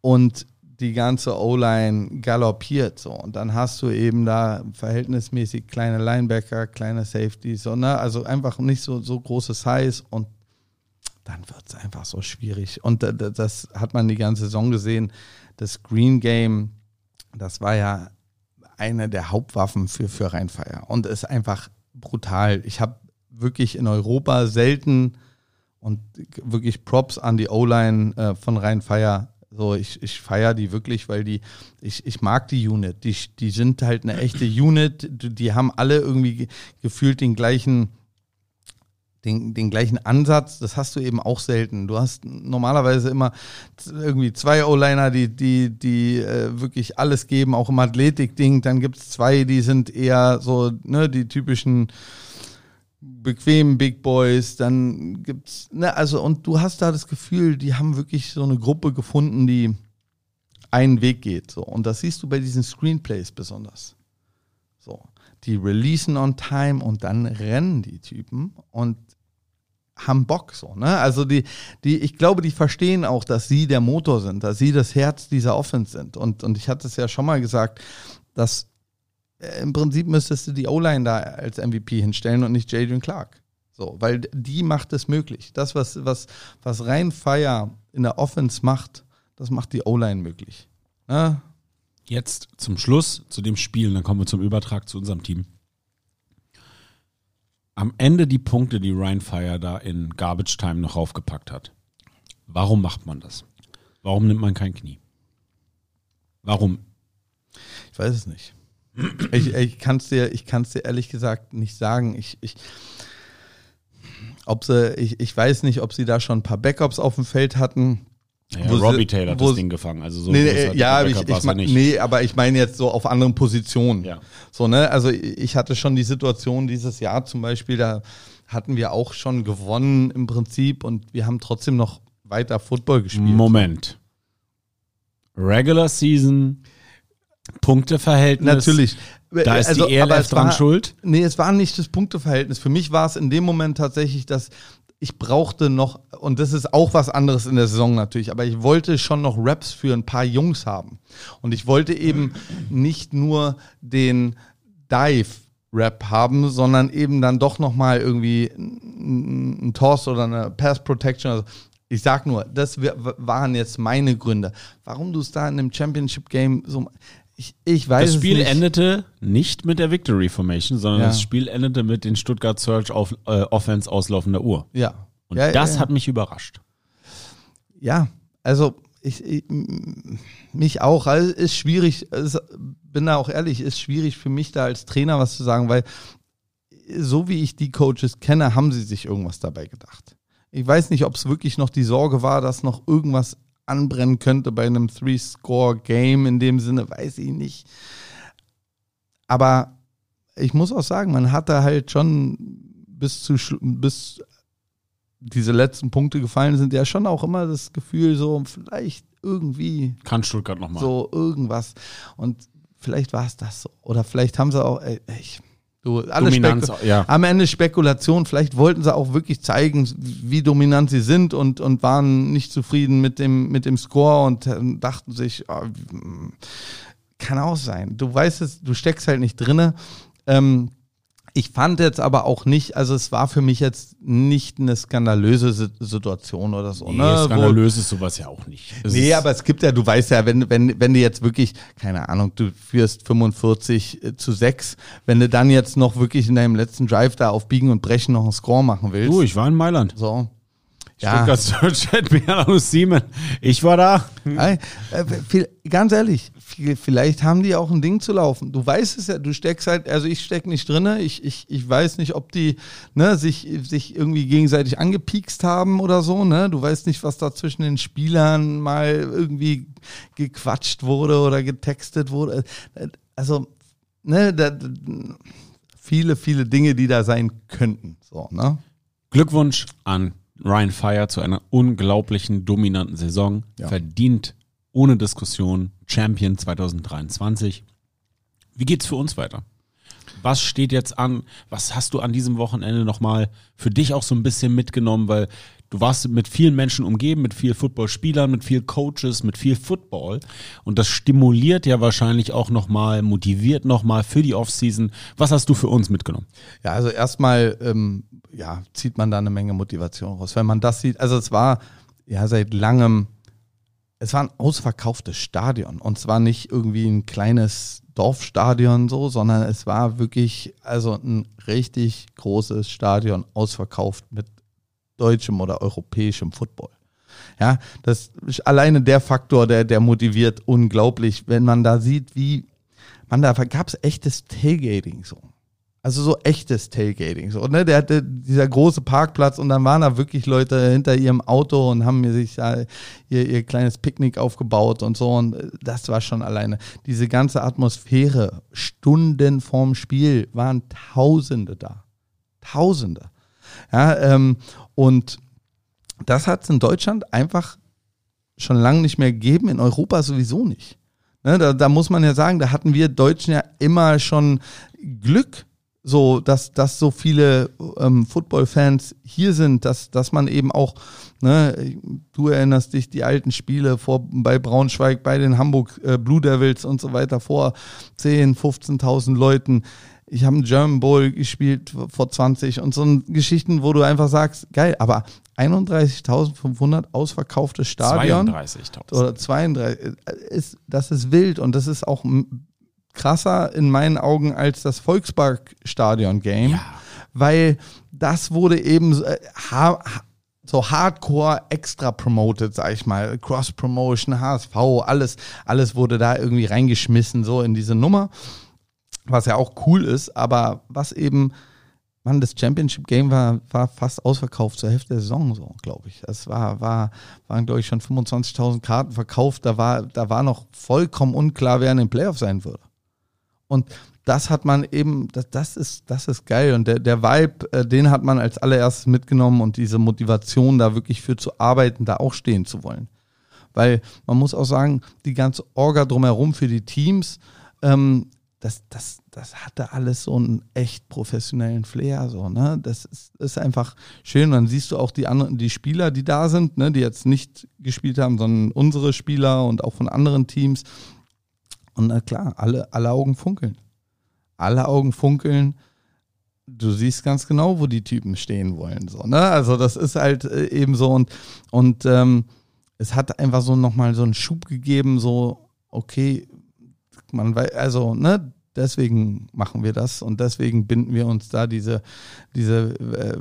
und die ganze O-Line galoppiert so. Und dann hast du eben da verhältnismäßig kleine Linebacker, kleine Safeties, so, ne? also einfach nicht so, so große Size und dann wird es einfach so schwierig. Und das hat man die ganze Saison gesehen. Das Green Game, das war ja eine der Hauptwaffen für, für Rheinfeier. Und ist einfach brutal. Ich habe wirklich in Europa selten und wirklich Props an die O-Line äh, von Rheinfeier. So, ich, ich feiere die wirklich, weil die, ich, ich mag die Unit. Die, die sind halt eine echte Unit. Die haben alle irgendwie gefühlt den gleichen den, den gleichen Ansatz, das hast du eben auch selten. Du hast normalerweise immer irgendwie zwei O-Liner, die, die, die äh, wirklich alles geben, auch im Athletik-Ding. Dann gibt es zwei, die sind eher so, ne, die typischen bequemen Big Boys. Dann gibt's, ne, also, und du hast da das Gefühl, die haben wirklich so eine Gruppe gefunden, die einen Weg geht. So. Und das siehst du bei diesen Screenplays besonders. So die releasen on time und dann rennen die Typen und haben Bock so, ne? Also die, die, ich glaube, die verstehen auch, dass sie der Motor sind, dass sie das Herz dieser Offense sind. Und, und ich hatte es ja schon mal gesagt, dass äh, im Prinzip müsstest du die O-Line da als MVP hinstellen und nicht Jadrian Clark. So, weil die macht es möglich. Das, was, was, was rein Fire in der Offense macht, das macht die O-Line möglich. Ne? Jetzt zum Schluss zu dem Spiel, dann kommen wir zum Übertrag zu unserem Team am Ende die Punkte, die Ryan Fire da in Garbage Time noch raufgepackt hat. Warum macht man das? Warum nimmt man kein Knie? Warum? Ich weiß es nicht. Ich, ich kann es dir, dir ehrlich gesagt nicht sagen. Ich, ich, ob sie, ich, ich weiß nicht, ob sie da schon ein paar Backups auf dem Feld hatten. Ja, Robbie Taylor hat das Ding gefangen. Also so nee, nee ja, ich, ich mein, nee, aber ich meine jetzt so auf anderen Positionen. Ja. So, ne? Also ich hatte schon die Situation dieses Jahr zum Beispiel, da hatten wir auch schon gewonnen im Prinzip und wir haben trotzdem noch weiter Football gespielt. Moment. Regular Season, Punkteverhältnis. Natürlich. Da ist also, die ELF dran war, schuld? Nee, es war nicht das Punkteverhältnis. Für mich war es in dem Moment tatsächlich das ich brauchte noch, und das ist auch was anderes in der Saison natürlich, aber ich wollte schon noch Raps für ein paar Jungs haben. Und ich wollte eben nicht nur den Dive-Rap haben, sondern eben dann doch nochmal irgendwie ein Toss oder eine Pass Protection. Also Ich sag nur, das waren jetzt meine Gründe. Warum du es da in einem Championship Game so. Ich, ich weiß das Spiel nicht. endete nicht mit der Victory Formation, sondern Ja. das Spiel endete mit den Stuttgart Search auf äh, Offense auslaufender Uhr. Ja. Und ja, das ja. hat mich überrascht. Ja, also ich, ich mich auch. Also ist schwierig, es, bin da auch ehrlich, ist schwierig für mich da als Trainer was zu sagen, weil so wie ich die Coaches kenne, haben sie sich irgendwas dabei gedacht. Ich weiß nicht, ob es wirklich noch die Sorge war, dass noch irgendwas anbrennen könnte bei einem Three-Score-Game in dem Sinne, weiß ich nicht. Aber ich muss auch sagen, man hatte halt schon bis zu bis diese letzten Punkte gefallen sind, ja schon auch immer das Gefühl, so vielleicht irgendwie Kann Stuttgart nochmal. so irgendwas. Und vielleicht war es das so. Oder vielleicht haben sie auch, ey, ich, du, Dominanz, ja. am Ende Spekulation, vielleicht wollten sie auch wirklich zeigen, wie dominant sie sind und, und waren nicht zufrieden mit dem, mit dem Score und äh, dachten sich, mm, kann auch sein. Du weißt es, du steckst halt nicht drinne. Ähm, ich fand jetzt aber auch nicht, also es war für mich jetzt nicht eine skandalöse Si- Situation oder so. Nee, ne? Wo- skandalös ist sowas ja auch nicht. Es Nee, aber es gibt ja, du weißt ja, wenn, wenn, wenn du jetzt wirklich, keine Ahnung, du führst 45 äh, zu 6, wenn du dann jetzt noch wirklich in deinem letzten Drive da auf Biegen und Brechen noch einen Score machen willst. Du, ich war in Mailand. so. Ja, Stuttgart Search at Belarus Siemen. Ich war da. Ey, äh, ganz ehrlich, viel- vielleicht haben die auch ein Ding zu laufen. Du weißt es ja, du steckst halt, also ich steck nicht drinne. Ich, ich, ich weiß nicht, ob die ne, sich, sich irgendwie gegenseitig angepiekst haben oder so. Ne? Du weißt nicht, was da zwischen den Spielern mal irgendwie gequatscht wurde oder getextet wurde. Also, ne, da, viele, viele Dinge, die da sein könnten. So, ne? Glückwunsch an Ryan Fire zu einer unglaublichen, dominanten Saison. Ja. Verdient, ohne Diskussion, Champion 2023. Wie geht's für uns weiter? Was steht jetzt an? Was hast du an diesem Wochenende nochmal für dich auch so ein bisschen mitgenommen? Weil du warst mit vielen Menschen umgeben, mit vielen Footballspielern, mit vielen Coaches, mit viel Football. Und das stimuliert ja wahrscheinlich auch nochmal, motiviert nochmal für die Offseason. Was hast du für uns mitgenommen? Ja, also erstmal ähm, ja, zieht man da eine Menge Motivation raus. Wenn man das sieht, also es war ja seit langem, es war ein ausverkauftes Stadion und zwar nicht irgendwie ein kleines Dorfstadion so, sondern es war wirklich also ein richtig großes Stadion ausverkauft mit deutschem oder europäischem Football. Ja, das ist alleine der Faktor, der, der motiviert unglaublich, wenn man da sieht, wie man da gab es echtes Tailgating so. Also so echtes Tailgating. So, ne? Der hatte dieser große Parkplatz und dann waren da wirklich Leute hinter ihrem Auto und haben mir sich da ihr, ihr kleines Picknick aufgebaut und so. Und äh, das war schon alleine. Diese ganze Atmosphäre, Stunden vorm Spiel, waren Tausende da. Tausende. Ja, ähm, und das hat es in Deutschland einfach schon lange nicht mehr gegeben, in Europa sowieso nicht. Ne, da, da muss man ja sagen, da hatten wir Deutschen ja immer schon Glück, so dass, dass so viele ähm, Football-Fans hier sind, dass, dass man eben auch, ne, du erinnerst dich, die alten Spiele vor, bei Braunschweig, bei den Hamburg äh, Blue Devils und so weiter vor 10, 15.000 Leuten. Ich habe einen German Bowl gespielt vor 20 und so Geschichten, wo du einfach sagst, geil, aber 31.500 ausverkauftes Stadion 32.000. oder 32, äh, ist, das ist wild und das ist auch krasser in meinen Augen als das Volkspark-Stadion-Game, Ja. weil das wurde eben so, äh, ha- so hardcore extra promoted, sag ich mal, Cross-Promotion, HSV, alles, alles wurde da irgendwie reingeschmissen, so in diese Nummer, was ja auch cool ist, aber was eben Mann, das Championship Game war, war fast ausverkauft zur Hälfte der Saison, so, glaube ich. Es war, war, waren, glaube ich, schon 25.000 Karten verkauft. Da war, da war noch vollkommen unklar, wer in den Playoffs sein würde. Und das hat man eben, das, das ist, das ist geil. Und der, der Vibe, äh, den hat man als allererstes mitgenommen und diese Motivation, da wirklich für zu arbeiten, da auch stehen zu wollen. Weil man muss auch sagen, die ganze Orga drumherum für die Teams, ähm, das, das, das hatte alles so einen echt professionellen Flair, so, ne? Das ist, ist einfach schön. Dann siehst du auch die anderen, die Spieler, die da sind, ne, die jetzt nicht gespielt haben, sondern unsere Spieler und auch von anderen Teams. Und na klar, alle, alle Augen funkeln. Alle Augen funkeln. du siehst ganz genau, wo die Typen stehen wollen. So, ne? Also das ist halt äh, eben so und, und ähm, es hat einfach so nochmal so einen Schub gegeben, so, okay, man weiß, also, ne, deswegen machen wir das und deswegen binden wir uns da diese, diese äh,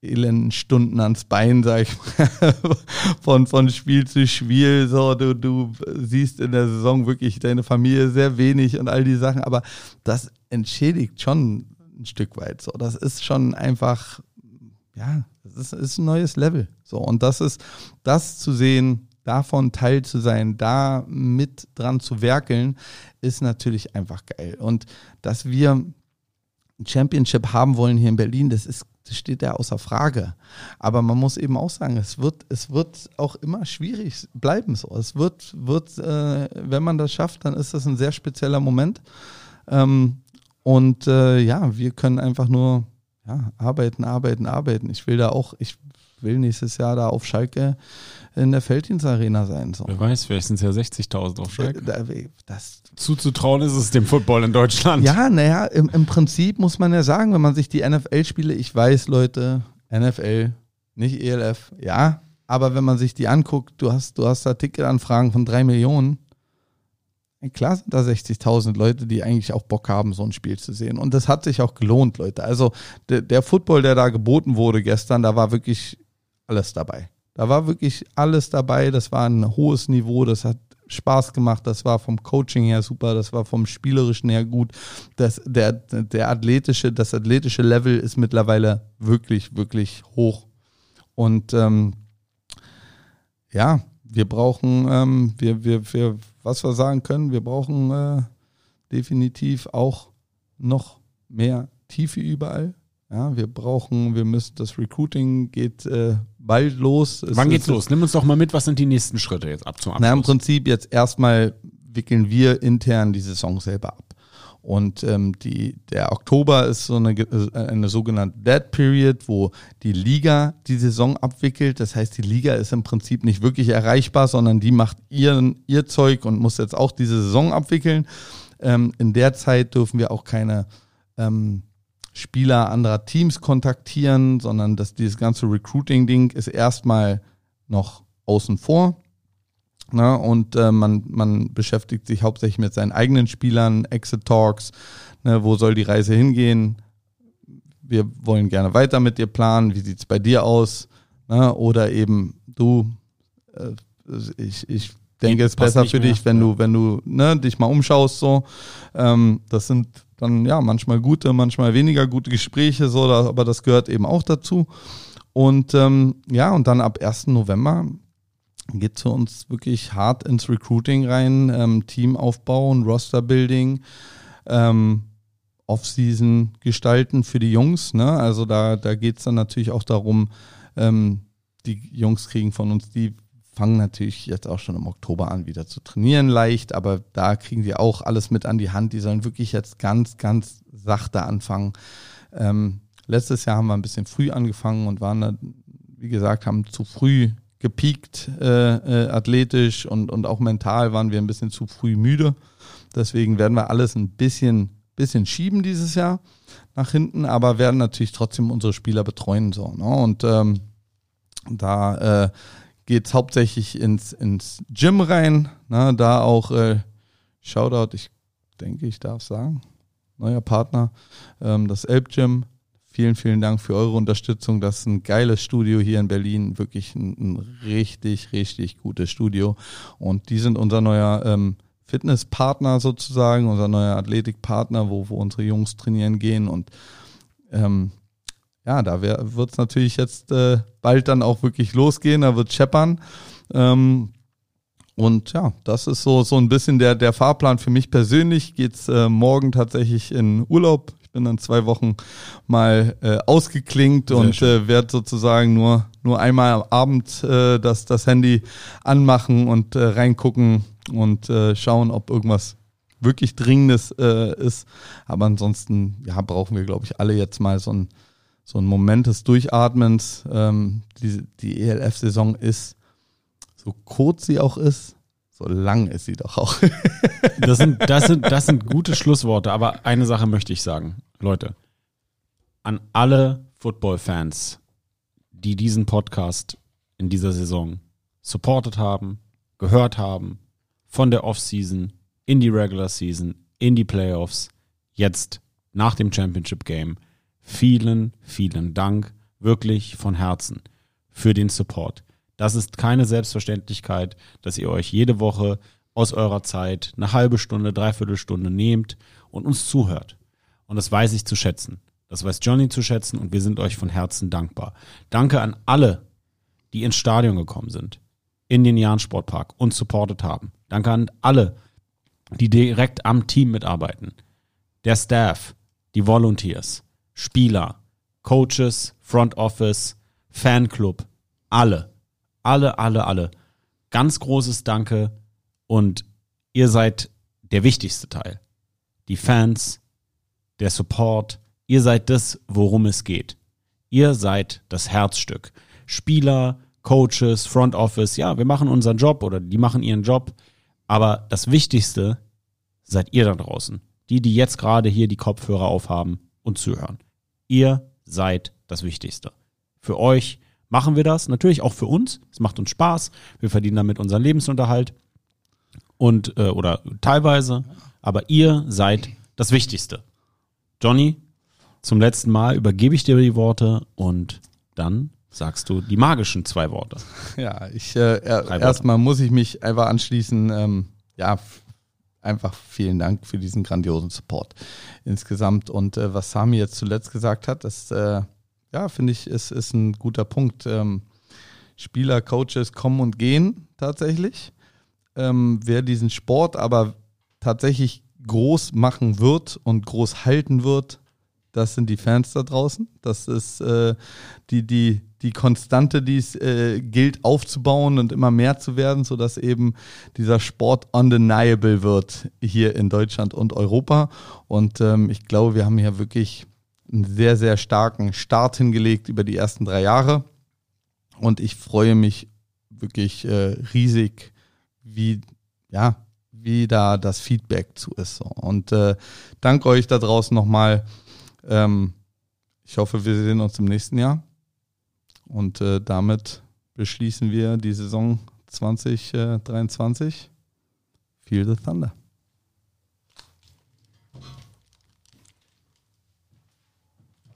elenden Stunden ans Bein, sag ich mal, von, von Spiel zu Spiel. So, du, du siehst in der Saison wirklich deine Familie sehr wenig und all die Sachen, aber das entschädigt schon ein Stück weit. So, das ist schon einfach, ja, das ist, ist ein neues Level. So, und das ist, das zu sehen, davon Teil zu sein, da mit dran zu werkeln, ist natürlich einfach geil. Und dass wir ein Championship haben wollen hier in Berlin, das ist das steht ja außer Frage. Aber man muss eben auch sagen, es wird, es wird auch immer schwierig bleiben so. Es wird, wird äh, wenn man das schafft, dann ist das ein sehr spezieller Moment. Ähm, und äh, ja, wir können einfach nur ja, arbeiten, arbeiten, arbeiten. Ich will da auch, ich will nächstes Jahr da auf Schalke in der Felddienstarena sein. So. Wer weiß, vielleicht sind es ja 60.000 auf Schalke. Das, Zuzutrauen ist es dem Football in Deutschland. Ja, naja, im, im Prinzip muss man ja sagen, wenn man sich die NFL-Spiele, ich weiß, Leute, NFL, nicht ELF, ja, aber wenn man sich die anguckt, du hast, du hast da Ticketanfragen von drei Millionen. Klar sind da 60.000 Leute, die eigentlich auch Bock haben, so ein Spiel zu sehen. Und das hat sich auch gelohnt, Leute. Also der, der Football, der da geboten wurde gestern, da war wirklich alles dabei. Da war wirklich alles dabei. Das war ein hohes Niveau. Das hat Spaß gemacht. Das war vom Coaching her super. Das war vom Spielerischen her gut. Das, der, der athletische, das athletische Level ist mittlerweile wirklich, wirklich hoch. Und ähm, ja, wir brauchen, ähm, wir, wir, wir, was wir sagen können, wir brauchen äh, definitiv auch noch mehr Tiefe überall. Ja, wir brauchen, wir müssen, das Recruiting geht äh, bald los. Es Wann geht's los? Nimm uns doch mal mit, was sind die nächsten Schritte jetzt ab zum Abschluss? Na, im Prinzip jetzt erstmal wickeln wir intern die Saison selber ab. Und ähm, die, der Oktober ist so eine, äh, eine sogenannte Dead Period, wo die Liga die Saison abwickelt. Das heißt, die Liga ist im Prinzip nicht wirklich erreichbar, sondern die macht ihren, ihr Zeug und muss jetzt auch diese Saison abwickeln. Ähm, in der Zeit dürfen wir auch keine ähm, Spieler anderer Teams kontaktieren, sondern dass dieses ganze Recruiting-Ding ist erstmal noch außen vor. Na, und äh, man, man beschäftigt sich hauptsächlich mit seinen eigenen Spielern, Exit Talks, ne, wo soll die Reise hingehen? Wir wollen gerne weiter mit dir planen, wie sieht es bei dir aus? Na, oder eben du, äh, ich, ich denke, es ist besser für mehr. dich, wenn du, wenn du ne, dich mal umschaust. So, ähm, das sind dann ja manchmal gute, manchmal weniger gute Gespräche, so, aber das gehört eben auch dazu. Und ähm, ja, und dann ab 1. November geht für uns wirklich hart ins Recruiting rein, ähm, Team aufbauen, Roster Building, ähm, Off-Season gestalten für die Jungs. Ne? Also da, da geht es dann natürlich auch darum, ähm, die Jungs kriegen von uns die fangen natürlich jetzt auch schon im Oktober an, wieder zu trainieren leicht, aber da kriegen die auch alles mit an die Hand. Die sollen wirklich jetzt ganz, ganz sachte anfangen. Ähm, letztes Jahr haben wir ein bisschen früh angefangen und waren da, wie gesagt, haben zu früh gepiekt, äh, äh, athletisch und, und auch mental waren wir ein bisschen zu früh müde. Deswegen werden wir alles ein bisschen, bisschen schieben dieses Jahr nach hinten, aber werden natürlich trotzdem unsere Spieler betreuen. So, ne? Und ähm, da äh, geht es hauptsächlich ins, ins Gym rein. Na, da auch äh, Shoutout, ich denke, ich darf sagen, neuer Partner, ähm, das Elb Gym. Vielen, vielen Dank für eure Unterstützung. Das ist ein geiles Studio hier in Berlin. Wirklich ein, ein richtig, richtig gutes Studio. Und die sind unser neuer ähm, Fitnesspartner sozusagen, unser neuer Athletikpartner, wo, wo unsere Jungs trainieren gehen. Und ähm, ja, da wird es natürlich jetzt äh, bald dann auch wirklich losgehen, da wird scheppern. Ähm, und ja, das ist so, so ein bisschen der, der Fahrplan für mich persönlich. Geht's äh, morgen tatsächlich in Urlaub. Ich bin dann zwei Wochen mal äh, ausgeklingt Sehr und äh, werde sozusagen nur, nur einmal am Abend äh, das, das Handy anmachen und äh, reingucken und äh, schauen, ob irgendwas wirklich Dringendes äh, ist. Aber ansonsten ja, brauchen wir, glaube ich, alle jetzt mal so ein so ein Moment des Durchatmens. Ähm, die die ELF-Saison ist, so kurz sie auch ist, so lang ist sie doch auch. das, sind, das, sind, das sind gute Schlussworte, aber eine Sache möchte ich sagen. Leute, an alle Football-Fans, die diesen Podcast in dieser Saison supportet haben, gehört haben, von der Offseason in die Regular Season, in die Playoffs, jetzt nach dem Championship Game. Vielen, vielen Dank, wirklich von Herzen für den Support. Das ist keine Selbstverständlichkeit, dass ihr euch jede Woche aus eurer Zeit eine halbe Stunde, dreiviertel Stunde nehmt und uns zuhört. Und das weiß ich zu schätzen. Das weiß Johnny zu schätzen und wir sind euch von Herzen dankbar. Danke an alle, die ins Stadion gekommen sind, in den Jahn Sportpark und supportet haben. Danke an alle, die direkt am Team mitarbeiten. Der Staff, die Volunteers, Spieler, Coaches, Front Office, Fanclub, alle, alle, alle, alle. Ganz großes Danke und ihr seid der wichtigste Teil. Die Fans, der Support, ihr seid das, worum es geht. Ihr seid das Herzstück. Spieler, Coaches, Front Office, ja, wir machen unseren Job oder die machen ihren Job. Aber das Wichtigste seid ihr da draußen. Die, die jetzt gerade hier die Kopfhörer aufhaben und zuhören. Ihr seid das Wichtigste. Für euch machen wir das, natürlich auch für uns. Es macht uns Spaß. Wir verdienen damit unseren Lebensunterhalt und äh, oder teilweise, aber ihr seid das Wichtigste. Johnny, zum letzten Mal übergebe ich dir die Worte und dann sagst du die magischen zwei Worte. Ja, ich äh, erstmal muss ich mich einfach anschließen. Ähm, ja, einfach vielen Dank für diesen grandiosen Support insgesamt. Und äh, was Sami jetzt zuletzt gesagt hat, das äh, ja, finde ich, ist, ist ein guter Punkt. Ähm, Spieler, Coaches kommen und gehen tatsächlich. Ähm, wer diesen Sport aber tatsächlich groß machen wird und groß halten wird, das sind die Fans da draußen. Das ist äh, die, die, die Konstante, die es äh, gilt aufzubauen und immer mehr zu werden, sodass eben dieser Sport undeniable wird hier in Deutschland und Europa. Und ähm, ich glaube, wir haben hier wirklich einen sehr, sehr starken Start hingelegt über die ersten drei Jahre. Und ich freue mich wirklich äh, riesig, wie, ja, wie da das Feedback zu ist. Und äh, danke euch da draußen nochmal. Ähm, ich hoffe, wir sehen uns im nächsten Jahr. Und äh, damit beschließen wir die Saison 2023. Feel the Thunder.